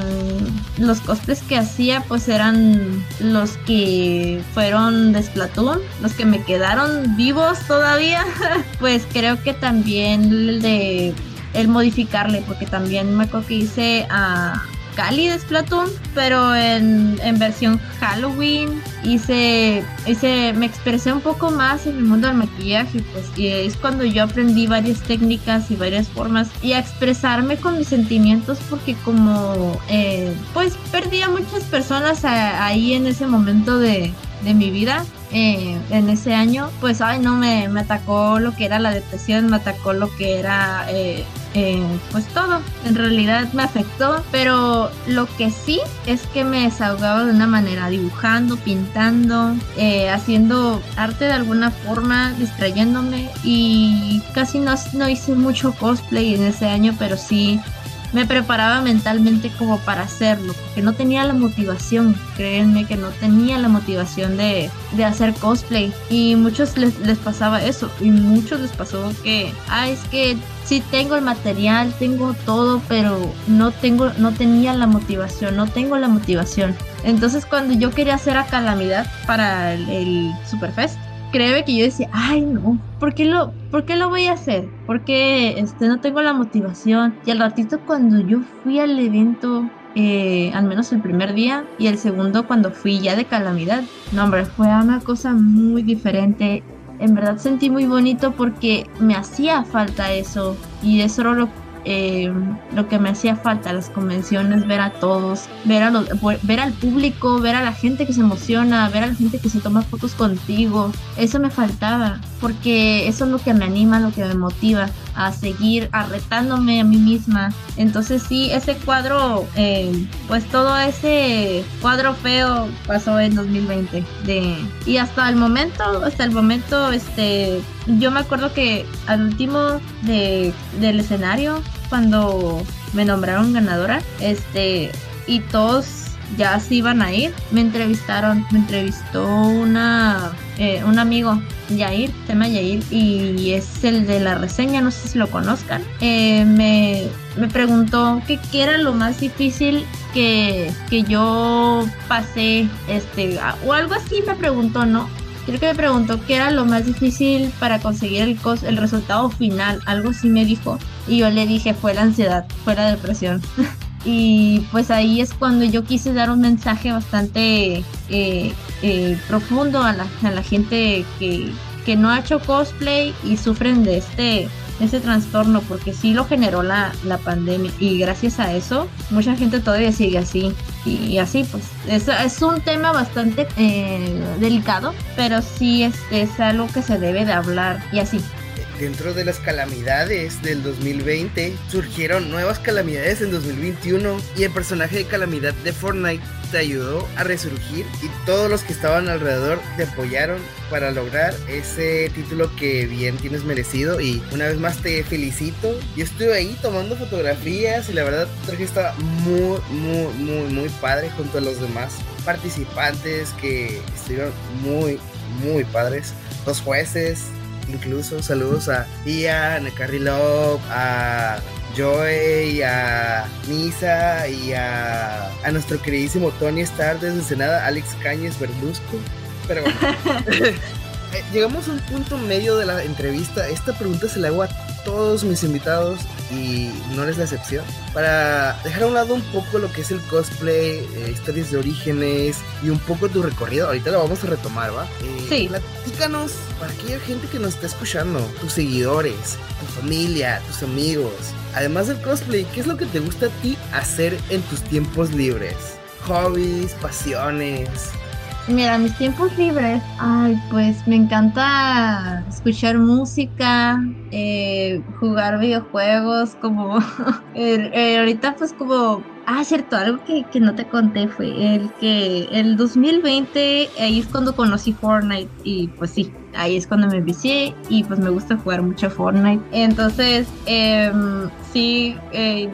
los cosplays que hacía pues eran los que fueron de Splatoon, los que me quedaron vivos todavía. pues creo que también el de el modificarle, porque también me acuerdo que hice a Cali de Splatoon, pero en, en, versión Halloween hice, hice, me expresé un poco más en el mundo del maquillaje, pues, y es cuando yo aprendí varias técnicas y varias formas y a expresarme con mis sentimientos, porque como, eh, pues, perdí a muchas personas ahí en ese momento de, de mi vida, eh, en ese año, pues, ay, no, me, me, atacó lo que era la depresión, me atacó lo que era, eh, eh, pues todo, en realidad me afectó, pero lo que sí es que me desahogaba de una manera, dibujando, pintando, eh, haciendo arte de alguna forma, distrayéndome. Y casi no, no hice mucho cosplay en ese año, pero sí me preparaba mentalmente como para hacerlo, porque no tenía la motivación, créanme que no tenía la motivación de, de hacer cosplay. Y muchos les, les, pasaba eso, y muchos les pasó que, ah, es que sí tengo el material, tengo todo, pero no tengo, no tenía la motivación, no tengo la motivación. Entonces cuando yo quería hacer a Calamidad para el, el Superfest, créeme que yo decía, ay no, ¿por qué lo, por qué lo voy a hacer? Porque este, no tengo la motivación. Y al ratito cuando yo fui al evento, eh, al menos el primer día, y el segundo cuando fui ya de calamidad, no hombre, fue una cosa muy diferente. En verdad sentí muy bonito porque me hacía falta eso. Y eso era lo eh, lo que me hacía falta, las convenciones, ver a todos, ver, a ver al público, ver a la gente que se emociona, ver a la gente que se toma fotos contigo. Eso me faltaba, porque eso es lo que me anima, lo que me motiva a seguir arretándome a mí misma. Entonces sí, ese cuadro, eh, pues todo ese cuadro feo pasó en 2020. De, y hasta el momento, hasta el momento, este, yo me acuerdo que al último de, del escenario, cuando me nombraron ganadora, este, y todos ya se iban a ir, me entrevistaron, me entrevistó una, eh, un amigo, Yair, llama Yair, y es el de la reseña, no sé si lo conozcan, eh, me, me, preguntó que qué era lo más difícil que, que yo pasé, este, o algo así me preguntó, ¿no? Creo que me preguntó qué era lo más difícil para conseguir el, el resultado final. Algo así me dijo. Y yo le dije, fue la ansiedad, fue la depresión. y pues ahí es cuando yo quise dar un mensaje bastante eh, eh, profundo a la, a la gente que, que no ha hecho cosplay y sufren de este ese trastorno porque sí lo generó la, la pandemia y gracias a eso mucha gente todavía sigue así y, así pues es, es, un tema bastante eh, delicado pero sí es, es algo que se debe de hablar y así dentro de las calamidades del 2020 surgieron nuevas calamidades en 2021 y el personaje de calamidad de Fortnite te ayudó a resurgir y todos los que estaban alrededor te apoyaron para lograr ese título que bien tienes merecido y una vez más te felicito. Yo estuve ahí tomando fotografías y la verdad tu traje estaba muy, muy, muy, muy padre junto a los demás participantes que estuvieron muy, muy padres. Los jueces, incluso saludos a Ian, a Carrie Love, a Joey, a Misa y a, a nuestro queridísimo Tony Star desde Senada, Alex Cañes Verduzco. Pero bueno, eh, llegamos a un punto medio de la entrevista. Esta pregunta se la hago a todos mis invitados y no es la excepción. Para dejar a un lado un poco lo que es el cosplay, eh, historias de orígenes y un poco tu recorrido, ahorita lo vamos a retomar, ¿va? Eh, sí. Platícanos para aquella gente que nos está escuchando, tus seguidores, tu familia, tus amigos. Además del cosplay, ¿qué es lo que te gusta a ti hacer en tus tiempos libres? Hobbies, pasiones. Mira, mis tiempos libres, ay, pues me encanta escuchar música, eh, jugar videojuegos, como eh, eh, ahorita pues como, ah, cierto, algo que, que, no te conté fue el que el 2020, ahí es cuando conocí Fortnite y pues sí, ahí es cuando me vicié y pues me gusta jugar mucho Fortnite. Entonces, em, sí,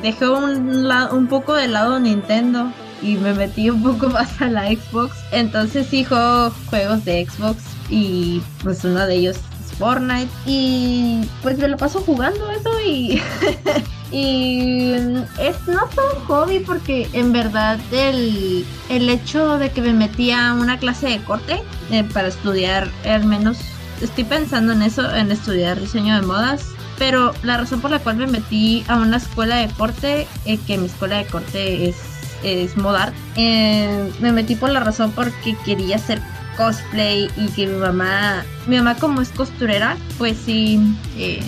dejé un, un poco de lado Nintendo y me metí un poco más a la Xbox. Entonces sí juego juegos de Xbox y pues uno de ellos es Fortnite y pues me lo paso jugando eso y y es no fue un hobby porque en verdad el, el hecho de que me metí a una clase de corte eh, para estudiar al menos estoy pensando en eso en estudiar diseño de modas pero la razón por la cual me metí a una escuela de corte eh, que mi escuela de corte es es modar. Eh, me metí por la razón porque quería hacer cosplay y que mi mamá, mi mamá como es costurera, pues sí, eh,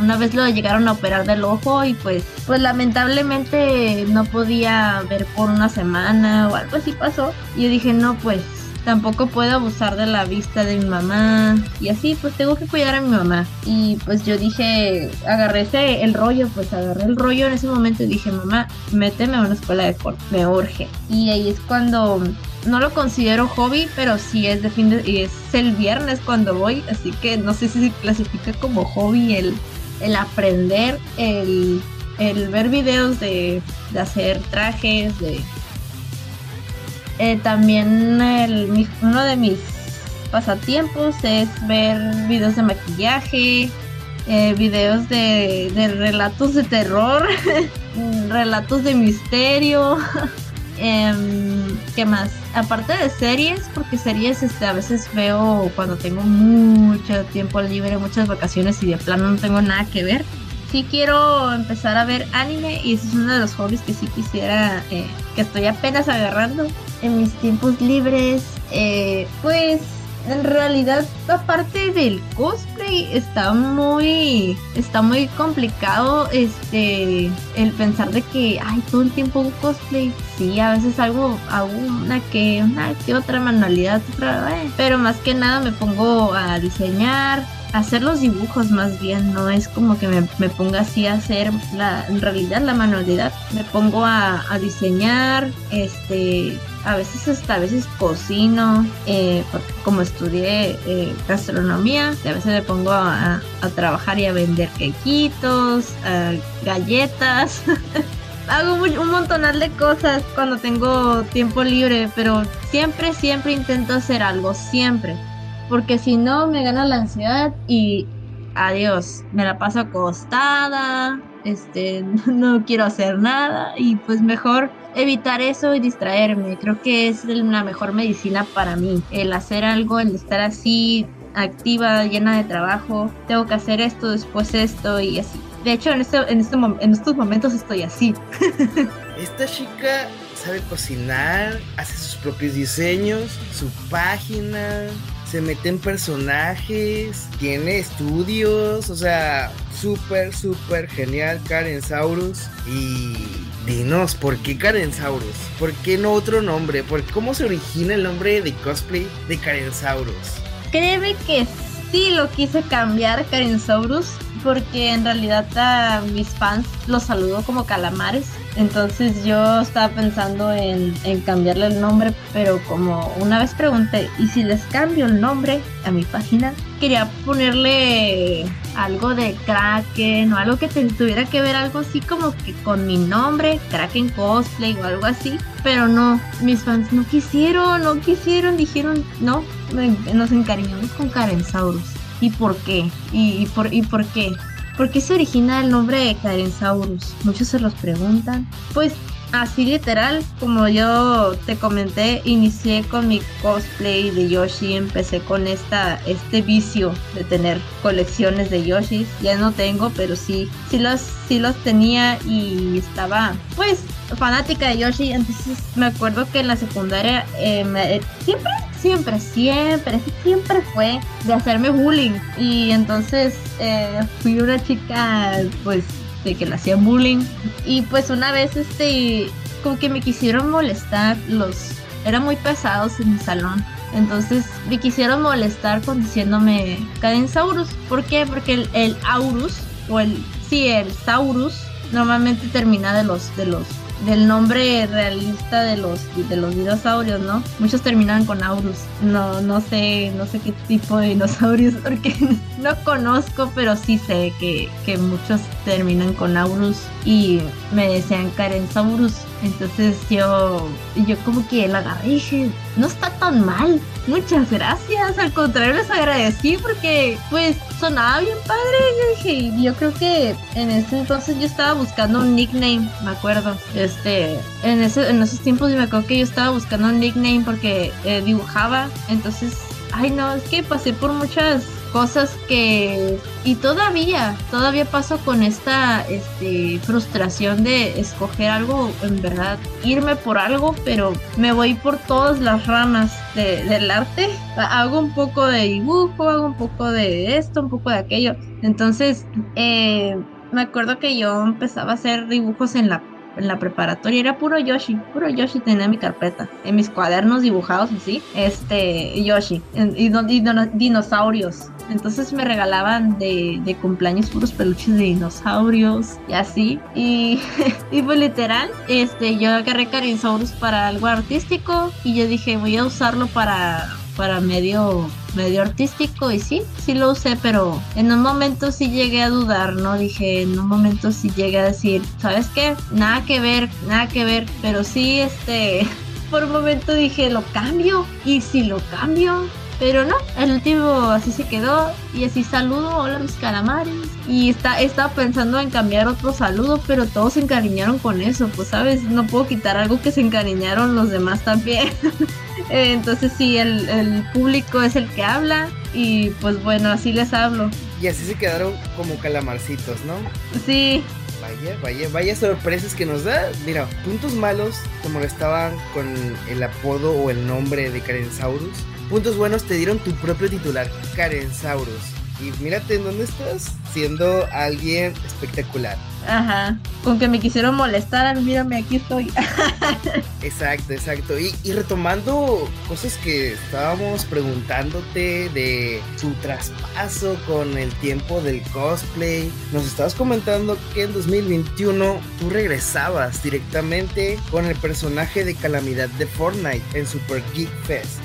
una vez lo llegaron a operar del ojo y pues, pues lamentablemente no podía ver por una semana o algo así pasó. Y yo dije, no, pues tampoco puedo abusar de la vista de mi mamá. Y así pues tengo que cuidar a mi mamá. Y pues yo dije agarré el rollo pues agarré el rollo en ese momento y dije mamá méteme a una escuela de corte me urge. Y ahí es cuando no lo considero hobby pero sí es de fin de y es el viernes cuando voy así que no sé si se clasifica como hobby el el aprender el el ver videos de, de hacer trajes de eh, también uno de mis pasatiempos es ver videos de maquillaje, eh, videos de, relatos de terror, relatos de misterio. Em, ¿Qué más? Aparte de series, porque series este, a veces veo cuando tengo mucho tiempo libre, muchas vacaciones y de plano no tengo nada que ver. Sí quiero empezar a ver anime y ese es uno de los hobbies que sí quisiera, eh, que estoy apenas agarrando en mis tiempos libres, eh, pues en realidad aparte del cosplay está muy está muy complicado este el pensar de que ay todo el tiempo un cosplay. Sí a veces algo hago una que una que otra manualidad eh, pero más que nada me pongo a diseñar hacer los dibujos más bien, no es como que me, ponga así a hacer la, en realidad la manualidad, me pongo a, diseñar, este, a veces hasta a veces cocino, eh, como estudié eh, gastronomía, a veces me pongo a, trabajar y a vender quequitos, galletas. Hago un montonal de cosas cuando tengo tiempo libre, pero siempre, siempre intento hacer algo, siempre porque si no me gana la ansiedad y adiós, me la paso acostada, este, no quiero hacer nada y pues mejor evitar eso y distraerme. Creo que es la mejor medicina para mí. El hacer algo, el estar así activa, llena de trabajo. Tengo que hacer esto, después esto y así. De hecho, en, este, en, este, en estos momentos estoy así. Esta chica sabe cocinar, hace sus propios diseños, su página, se mete en personajes, tiene estudios, o sea, súper, súper genial Karen Saurus. Y dinos, ¿por qué Karen Saurus? ¿Por qué no otro nombre? ¿Por ¿Cómo se origina el nombre de cosplay de Karen Saurus? Créeme que sí lo quise cambiar, Karen Saurus, porque en realidad a mis fans los saludo como calamares. Entonces yo estaba pensando en, cambiarle el nombre, pero como una vez pregunté, ¿y si les cambio el nombre a mi página? Quería ponerle algo de Kraken o algo que tuviera que ver algo así como que con mi nombre, Kraken Cosplay o algo así. Pero no, mis fans no quisieron, no quisieron, dijeron, no, nos encariñamos con Karen Saurus. ¿Y por qué? ¿Y, por, ¿Y por qué? ¿Por qué se origina el nombre de Karensaurus? Muchos se los preguntan. Pues así literal, como yo te comenté, inicié con mi cosplay de Yoshi, empecé con esta, este vicio de tener colecciones de Yoshi. Ya no tengo, pero sí, sí los, sí los tenía y estaba, pues, fanática de Yoshi. Entonces me acuerdo que en la secundaria eh, siempre siempre, siempre, siempre fue de hacerme bullying. Y entonces eh, fui una chica, pues, de que le hacían bullying. Y pues una vez, este, como que me quisieron molestar los... Eran muy pesados en mi salón. Entonces me quisieron molestar con diciéndome Cadensaurus. ¿Por qué? Porque el, el Aurus, o el, sí, el Saurus, normalmente termina de los, de los del nombre realista de los de los dinosaurios, ¿no? Muchos terminan con Aurus. No no sé, no sé qué tipo de dinosaurios porque no conozco, pero sí sé que, que muchos terminan con Aurus y me decían Saurus. Entonces yo, yo como que la agarré y dije, no está tan mal. Muchas gracias. Al contrario, les agradecí porque pues sonaba bien padre. Yo dije, yo creo que en ese entonces yo estaba buscando un nickname, me acuerdo. Este, en, ese, en esos tiempos me acuerdo que yo estaba buscando un nickname porque eh, dibujaba. Entonces, ay no, es que pasé por muchas cosas que y todavía todavía paso con esta este, frustración de escoger algo en verdad irme por algo pero me voy por todas las ramas del arte. Hago un poco de dibujo hago un poco de esto un poco de aquello. Entonces eh, me acuerdo que yo empezaba a hacer dibujos en la en la preparatoria era puro Yoshi, puro Yoshi tenía mi carpeta, en mis cuadernos dibujados así, este Yoshi, y, dinosaurios. Entonces me regalaban de, de, cumpleaños puros peluches de dinosaurios y así. Y, y pues literal, este, yo agarré Carinsaurus para algo artístico y yo dije voy a usarlo para para medio medio artístico y sí, sí lo usé, pero en un momento sí llegué a dudar, ¿no? Dije, en un momento sí llegué a decir, ¿sabes qué? Nada que ver, nada que ver, pero sí, este, por un momento dije, lo cambio y si lo cambio, pero no, el último así se quedó y así saludo, hola mis calamares. Y está, estaba pensando en cambiar otro saludo, pero todos se encariñaron con eso, pues sabes, no puedo quitar algo que se encariñaron los demás también. Entonces sí, el, el público es el que habla y pues bueno, así les hablo. Y así se quedaron como calamarcitos, ¿no? Sí. Vaya, vaya, vaya sorpresas que nos da. Mira, puntos malos como estaban con el apodo o el nombre de Karensaurus puntos buenos te dieron tu propio titular, Karensaurus. Y mírate en dónde estás, siendo alguien espectacular. Ajá, con que me quisieron molestar, mírame, aquí estoy. exacto, exacto. Y, y, retomando cosas que estábamos preguntándote de su traspaso con el tiempo del cosplay, nos estabas comentando que en 2021 tú regresabas directamente con el personaje de Calamidad de Fortnite en Super Geek Fest.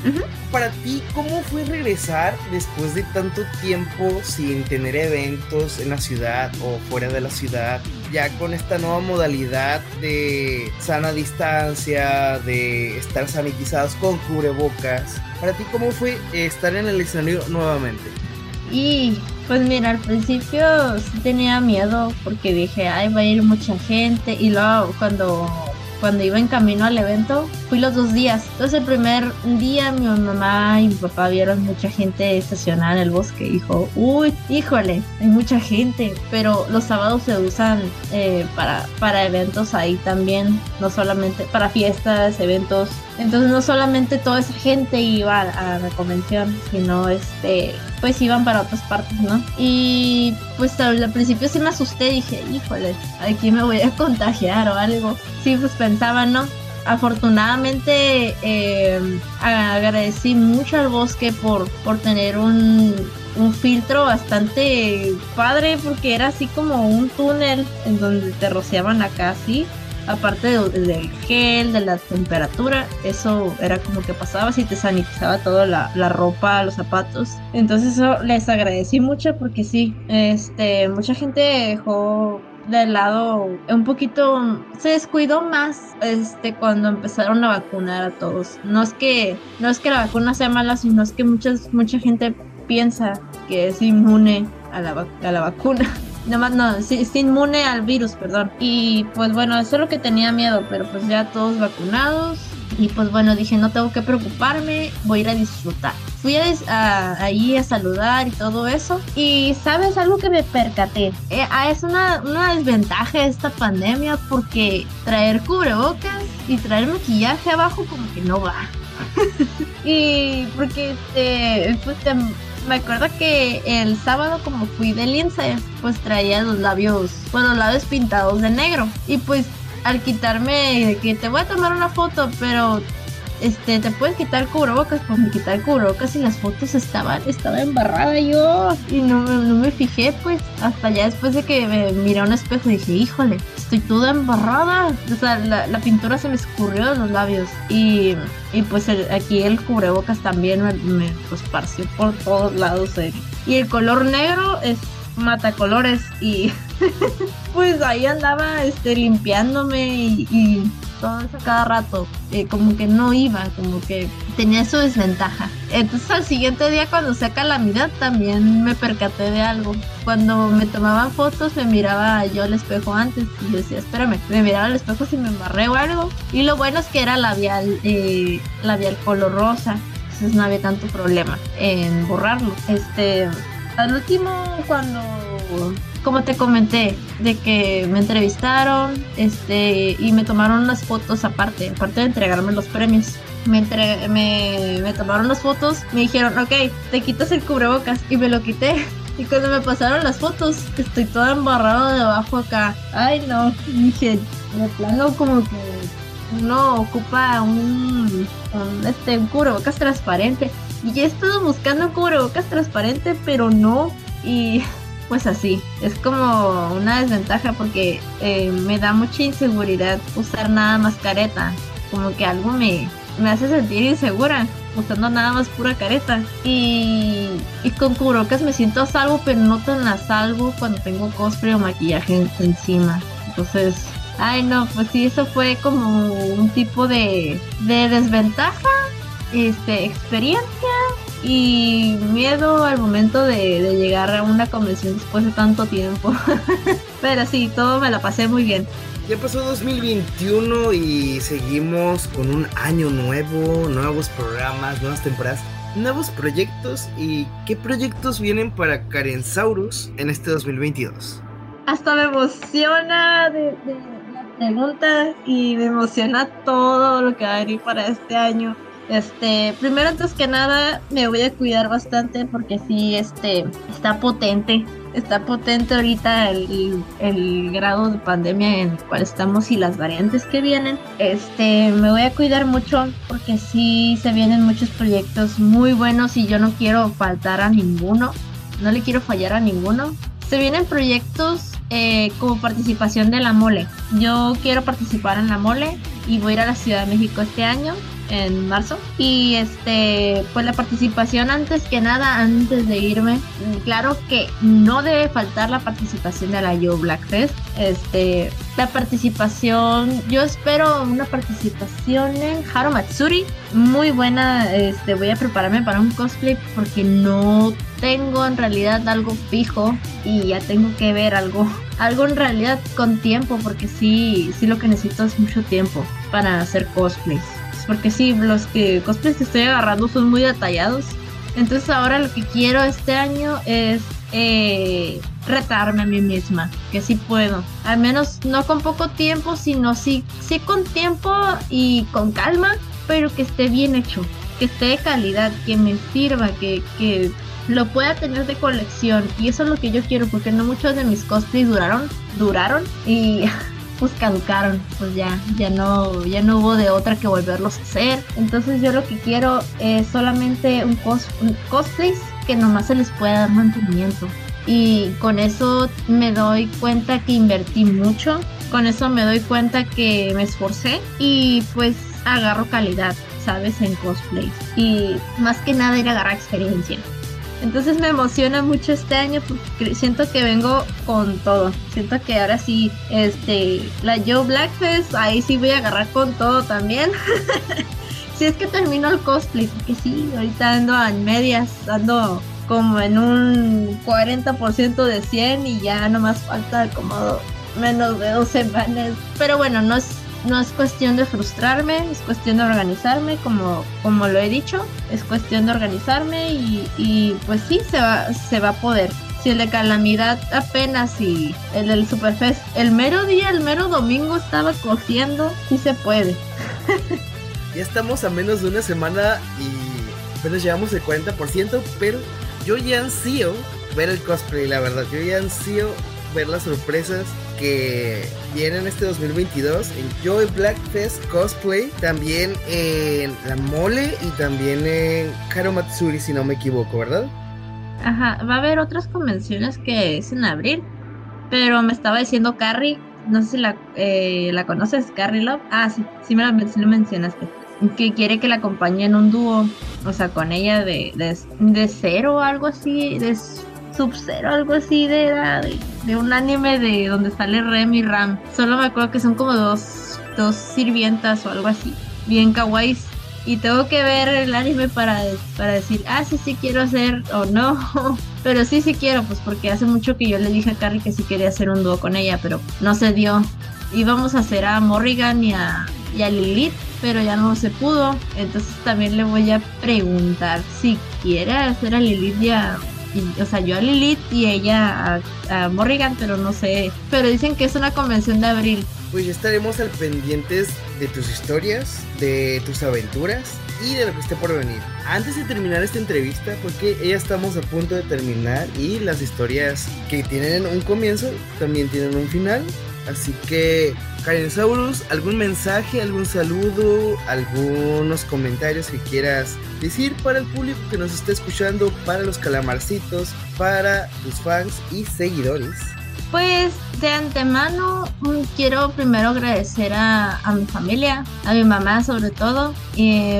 Para ti, ¿cómo fue regresar después de tanto tiempo sin tener eventos en la ciudad o fuera de la ciudad? Ya con esta nueva modalidad de sana distancia, de estar sanitizados con cubrebocas. Para ti, ¿cómo fue estar en el escenario nuevamente? Y pues mira, al principio sí tenía miedo porque dije, ay, va a ir mucha gente. Y luego cuando cuando iba en camino al evento, fui los dos días. Entonces el primer día mi mamá y mi papá vieron mucha gente estacionada en el bosque. Dijo, uy, híjole, hay mucha gente. Pero los sábados se usan eh, para, para eventos ahí también, no solamente para fiestas, eventos. Entonces no solamente toda esa gente iba a, a la convención, sino este pues iban para otras partes, ¿no? Y pues al, principio sí me asusté, dije, híjole, aquí me voy a contagiar o algo. Sí, pues pensaba, ¿no? Afortunadamente eh, agradecí mucho al bosque por, por tener un, un filtro bastante padre porque era así como un túnel en donde te rociaban acá así aparte del gel, de la temperatura, eso era como que pasaba si te sanitizaba toda la, la, ropa, los zapatos. Entonces eso les agradecí mucho porque sí, este, mucha gente dejó de lado un poquito se descuidó más este cuando empezaron a vacunar a todos no es que no es que la vacuna sea mala sino es que muchas mucha gente piensa que es inmune a la, a la vacuna más no, sí, es inmune al virus, perdón. Y pues bueno, eso es lo que tenía miedo, pero pues ya todos vacunados. Y pues bueno, dije, no tengo que preocuparme, voy a ir a disfrutar. Fui a, ahí a saludar y todo eso. Y sabes algo que me percaté. Eh, ah, es una, una desventaja esta pandemia porque traer cubrebocas y traer maquillaje abajo como que no va. y porque este, pues, te, me acuerdo que el sábado como fui de lince, pues traía los labios, bueno, los labios pintados de negro. Y pues al quitarme que te voy a tomar una foto, pero este, te puedes quitar cubrebocas, pues me quitar cubrebocas y las fotos estaban, estaba embarrada yo. Y no, no me fijé, pues hasta ya después de que me miré a un espejo dije, híjole, estoy toda embarrada, o sea, la, la pintura se me escurrió de los labios. Y, y pues aquí el cubrebocas también me, me pues, esparció por todos lados y el color negro es mata colores y pues ahí andaba este limpiándome y todo eso cada rato, eh, como que no iba, como que tenía su desventaja. Entonces al siguiente día cuando se calamidad también me percaté de algo. Cuando me tomaban fotos me miraba yo al espejo antes y yo decía, espérame, me miraba al espejo si me embarré o algo. Y lo bueno es que era labial, eh, labial color rosa, entonces no había tanto problema en borrarlo. Este, al último cuando como te comenté, de que me entrevistaron este, y me tomaron unas fotos aparte, aparte de entregarme los premios. Me, me, me tomaron las fotos, me dijeron, ok, te quitas el cubrebocas y me lo quité. Y cuando me pasaron las fotos, estoy toda embarrado debajo acá. Ay, no, dije, de plano como que uno ocupa un, un, este, un cubrebocas transparente. Y he estado buscando cubrebocas transparente, pero no. Y pues así. Es como una desventaja porque eh, me da mucha inseguridad usar nada más careta. Como que algo me, me hace sentir insegura usando nada más pura careta. Y, y con cubrebocas me siento a salvo, pero no tan a salvo cuando tengo cosplay o maquillaje encima. Entonces, ay no, pues sí, eso fue como un tipo de, de desventaja, este, experiencia y miedo al momento de, llegar a una convención después de tanto tiempo. Pero sí, todo me la pasé muy bien. Ya pasó 2021 y seguimos con un año nuevo, nuevos programas, nuevas temporadas, nuevos proyectos. ¿Y qué proyectos vienen para Karensaurus en este 2022? Hasta me emociona de, de la pregunta y me emociona todo lo que va a venir para este año. Este, primero antes que nada me voy a cuidar bastante porque sí, este, está potente, está potente ahorita el, el, grado de pandemia en el cual estamos y las variantes que vienen. Este, me voy a cuidar mucho porque sí se vienen muchos proyectos muy buenos y yo no quiero faltar a ninguno, no le quiero fallar a ninguno. Se vienen proyectos eh, como participación de la mole. Yo quiero participar en la mole y voy a ir a la Ciudad de México este año en marzo. Y este, pues la participación antes que nada, antes de irme, mm, claro que no debe faltar la participación de la Yo Black Fest. Este, la participación, yo espero una participación en Haro Matsuri. Muy buena, este, voy a prepararme para un cosplay porque no tengo en realidad algo fijo y ya tengo que ver algo algo en realidad con tiempo porque sí sí lo que necesito es mucho tiempo para hacer cosplays porque sí los que cosplays que estoy agarrando son muy detallados entonces ahora lo que quiero este año es eh, retarme a mí misma que sí puedo al menos no con poco tiempo sino sí sí con tiempo y con calma pero que esté bien hecho que esté de calidad que me sirva que, que lo pueda tener de colección. Y eso es lo que yo quiero, porque no muchos de mis cosplays duraron, duraron y pues caducaron. Pues ya, ya no, ya no hubo de otra que volverlos a hacer. Entonces yo lo que quiero es solamente un, cos un cosplays que nomás se les pueda dar mantenimiento. Y con eso me doy cuenta que invertí mucho. Con eso me doy cuenta que me esforcé y pues agarro calidad, ¿sabes? En cosplays. Y más que nada ir a agarrar experiencia. Entonces me emociona mucho este año porque siento que vengo con todo. Siento que ahora sí, este, la Joe Blackfest, ahí sí voy a agarrar con todo también. si es que termino el cosplay, porque sí, ahorita ando en medias, ando como en un 40% de 100 y ya nomás falta como menos de dos semanas. Pero bueno, no es no es cuestión de frustrarme, es cuestión de organizarme, como, como lo he dicho, es cuestión de organizarme y, pues sí, se va, se va a poder. Si el de Calamidad apenas y el del Superfest, el mero día, el mero domingo estaba cogiendo, sí se puede. ya estamos a menos de una semana y apenas llevamos el 40%, pero yo ya ansío ver el cosplay, la verdad, yo ya ansío ver las sorpresas que vienen este 2022 en Joy Black Fest Cosplay, también en La Mole y también en Karomatsuri, si no me equivoco, ¿verdad? Ajá, va a haber otras convenciones que es en abril, pero me estaba diciendo Carrie, no sé si la, eh, la conoces, Carrie Love. Ah, sí, sí me la mencionaste. Que quiere que la acompañe en un dúo, o sea, con ella de, de, de cero o algo así, de Sub-Zero, algo así de, de, un anime de donde sale Rem y Ram. Solo me acuerdo que son como dos, dos sirvientas o algo así, bien kawaii. Y tengo que ver el anime para, para decir, ah, sí, sí quiero hacer o no. pero sí, sí quiero, pues porque hace mucho que yo le dije a Carrie que sí quería hacer un dúo con ella, pero no se dio. Íbamos a hacer a Morrigan y a, y a Lilith, pero ya no se pudo. Entonces también le voy a preguntar si quiere hacer a Lilith y a, o sea, yo a Lilith y ella a, Morrigan, pero no sé. Pero dicen que es una convención de abril. Pues ya estaremos al pendientes de tus historias, de tus aventuras y de lo que esté por venir. Antes de terminar esta entrevista, porque ya estamos a punto de terminar y las historias que tienen un comienzo también tienen un final. Así que, Karen Saurus, ¿algún mensaje, algún saludo, algunos comentarios que quieras decir para el público que nos está escuchando, para los calamarcitos, para tus fans y seguidores? Pues de antemano quiero primero agradecer a, mi familia, a mi mamá sobre todo, y,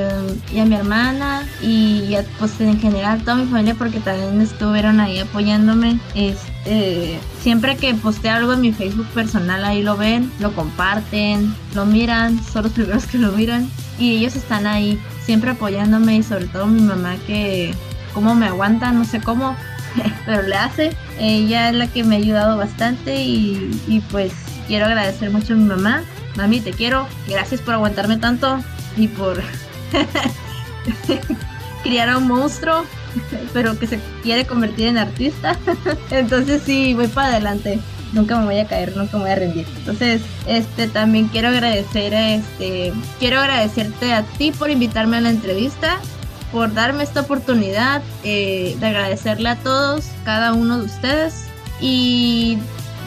a mi hermana y pues en general toda mi familia porque también estuvieron ahí apoyándome. Este, siempre que posteo algo en mi Facebook personal ahí lo ven, lo comparten, lo miran, son los primeros que lo miran y ellos están ahí siempre apoyándome y sobre todo mi mamá que como me aguanta, no sé cómo, pero le hace. Ella es la que me ha ayudado bastante y, pues quiero agradecer mucho a mi mamá. Mami, te quiero. Gracias por aguantarme tanto y por criar a un monstruo, pero que se quiere convertir en artista. Entonces sí, voy para adelante. Nunca me voy a caer, nunca me voy a rendir. Entonces, este también quiero agradecer este quiero agradecerte a ti por invitarme a la entrevista por darme esta oportunidad eh, de agradecerle a todos, cada uno de ustedes y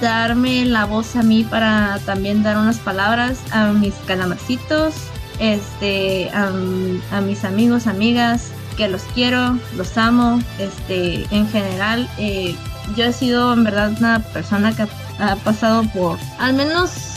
darme la voz a mí para también dar unas palabras a mis calamarcitos, este, a, mis amigos, amigas, que los quiero, los amo, este, en general, eh, yo he sido en verdad una persona que ha pasado por al menos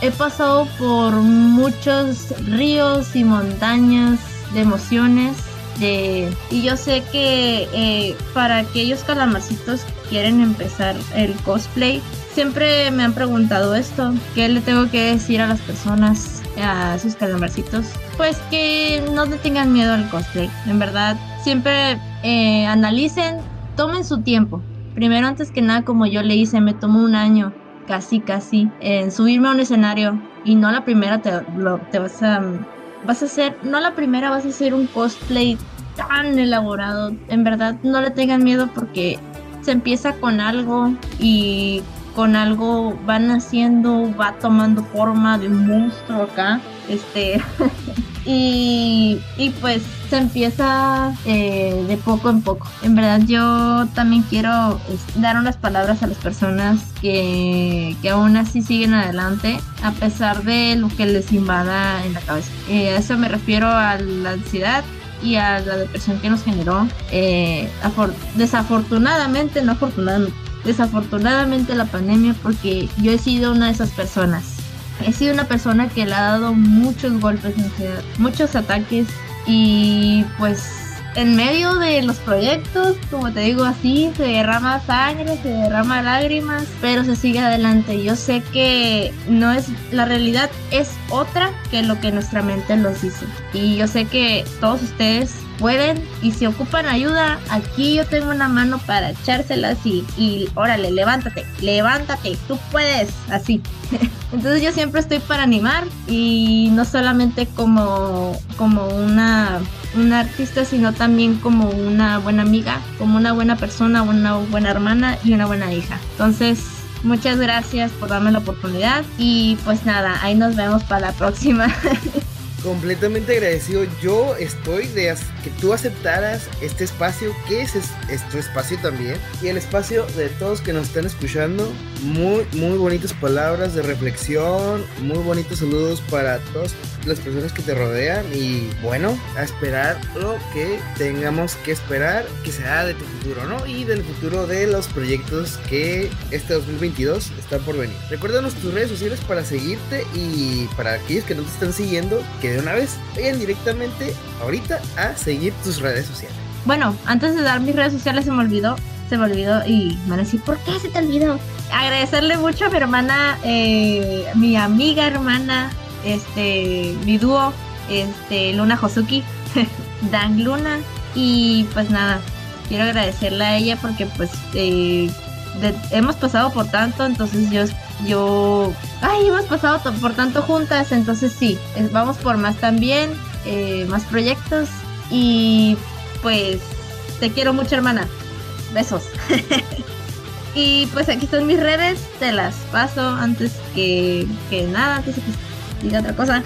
he pasado por muchos ríos y montañas de emociones. De, y yo sé que eh, para aquellos calamarcitos quieren empezar el cosplay, siempre me han preguntado esto, ¿qué le tengo que decir a las personas, a sus calamarcitos? Pues que no le tengan miedo al cosplay, en verdad, siempre eh, analicen, tomen su tiempo. Primero, antes que nada, como yo le hice, me tomó un año casi, casi, en subirme a un escenario y no la primera te, te vas a, vas a hacer, no la primera vas a hacer un cosplay tan elaborado. En verdad, no le tengan miedo porque se empieza con algo y con algo van haciendo, va tomando forma de un monstruo acá. Este. y, y pues se empieza eh, de poco en poco. En verdad yo también quiero dar unas palabras a las personas que, que aún así siguen adelante a pesar de lo que les invada en la cabeza. Eh, a eso me refiero a la ansiedad y a la depresión que nos generó. Eh, desafortunadamente, no afortunadamente, desafortunadamente la pandemia porque yo he sido una de esas personas. He sido una persona que le ha dado muchos golpes de ansiedad, muchos ataques y pues en medio de los proyectos, como te digo así, se derrama sangre, se derrama lágrimas, pero se sigue adelante. Yo sé que no es la realidad es otra que lo que nuestra mente nos dice. Y yo sé que todos ustedes pueden y si ocupan ayuda, aquí yo tengo una mano para echárselas y, y órale, levántate, levántate, tú puedes, así. Entonces yo siempre estoy para animar y no solamente como, como una, una artista, sino también como una buena amiga, como una buena persona, una buena hermana y una buena hija. Entonces, muchas gracias por darme la oportunidad y pues nada, ahí nos vemos para la próxima. completamente agradecido. Yo estoy de que tú aceptaras este espacio, que es, es, tu espacio también, y el espacio de todos que nos están escuchando. Muy, muy bonitas palabras de reflexión, muy bonitos saludos para todas las personas que te rodean y bueno, a esperar lo que tengamos que esperar que sea de tu futuro, ¿no? Y del futuro de los proyectos que este 2022 están por venir. Recuérdanos tus redes sociales para seguirte y para aquellos que no te están siguiendo, que una vez vayan directamente ahorita a seguir tus redes sociales. Bueno, antes de dar mis redes sociales se me olvidó, se me olvidó y me van a decir, ¿por qué se te olvidó? Agradecerle mucho a mi hermana, eh, mi amiga hermana, este, mi dúo, este, Luna Hosuki, Dan Luna, y pues nada, quiero agradecerle a ella porque pues eh, hemos pasado por tanto, entonces yo yo, ay, hemos pasado por tanto juntas, entonces sí, vamos por más también, eh, más proyectos y pues te quiero mucho hermana, besos. y pues aquí son mis redes, te las paso antes que, que nada, antes de que diga otra cosa.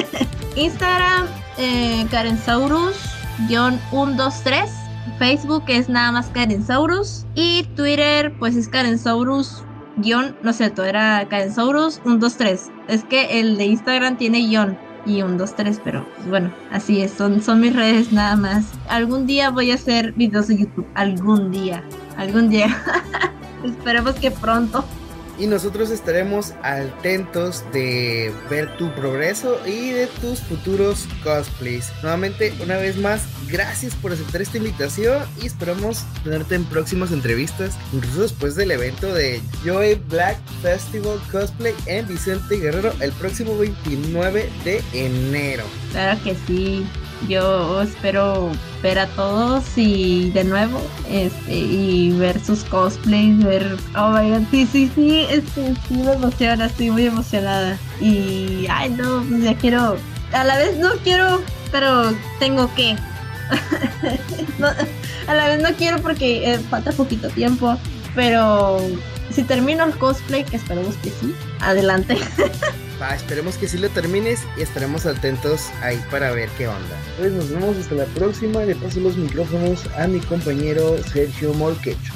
Instagram, eh, Karensaurus-123. Facebook es nada más Karensaurus. Y Twitter, pues es Karensaurus guion, no sé, todo era Cadensaurus 123. Es que el de Instagram tiene guion y un 2, 3, pero pues, bueno, así es, son, son mis redes nada más. Algún día voy a hacer videos de YouTube, algún día, algún día. Esperemos que pronto y nosotros estaremos atentos de ver tu progreso y de tus futuros cosplays. Nuevamente, una vez más, gracias por aceptar esta invitación y esperamos tenerte en próximas entrevistas, incluso después del evento de Joy Black Festival Cosplay en Vicente Guerrero el próximo 29 de enero. Claro que sí. Yo espero ver a todos y de nuevo este y ver sus cosplays, ver oh my god, sí, sí, sí, este, me emociona, estoy muy emocionada. Y ay no, pues ya quiero, a la vez no quiero, pero tengo que. a la vez no quiero porque eh, falta poquito tiempo, pero si termino el cosplay, que esperemos que sí, adelante. esperemos que sí lo termines y estaremos atentos ahí para ver qué onda. Pues nos vemos hasta la próxima. Le paso los micrófonos a mi compañero Sergio Molquecho.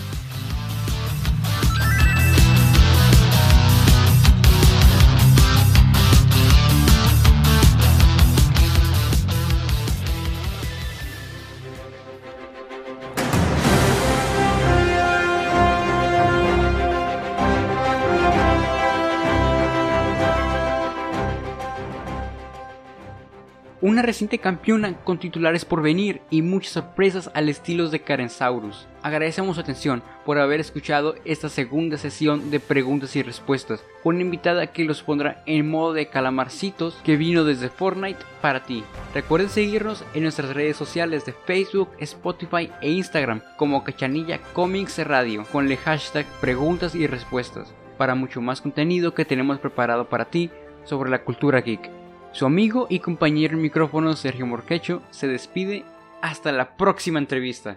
Una reciente campeona con titulares por venir y muchas sorpresas al estilo de Karensaurus. Agradecemos su atención por haber escuchado esta segunda sesión de preguntas y respuestas con una invitada que los pondrá en modo de calamarcitos que vino desde Fortnite para ti. Recuerden seguirnos en nuestras redes sociales de Facebook, Spotify e Instagram como Cachanilla Comics Radio con el hashtag preguntas y respuestas para mucho más contenido que tenemos preparado para ti sobre la cultura geek. Su amigo y compañero en micrófono Sergio Morquecho se despide hasta la próxima entrevista.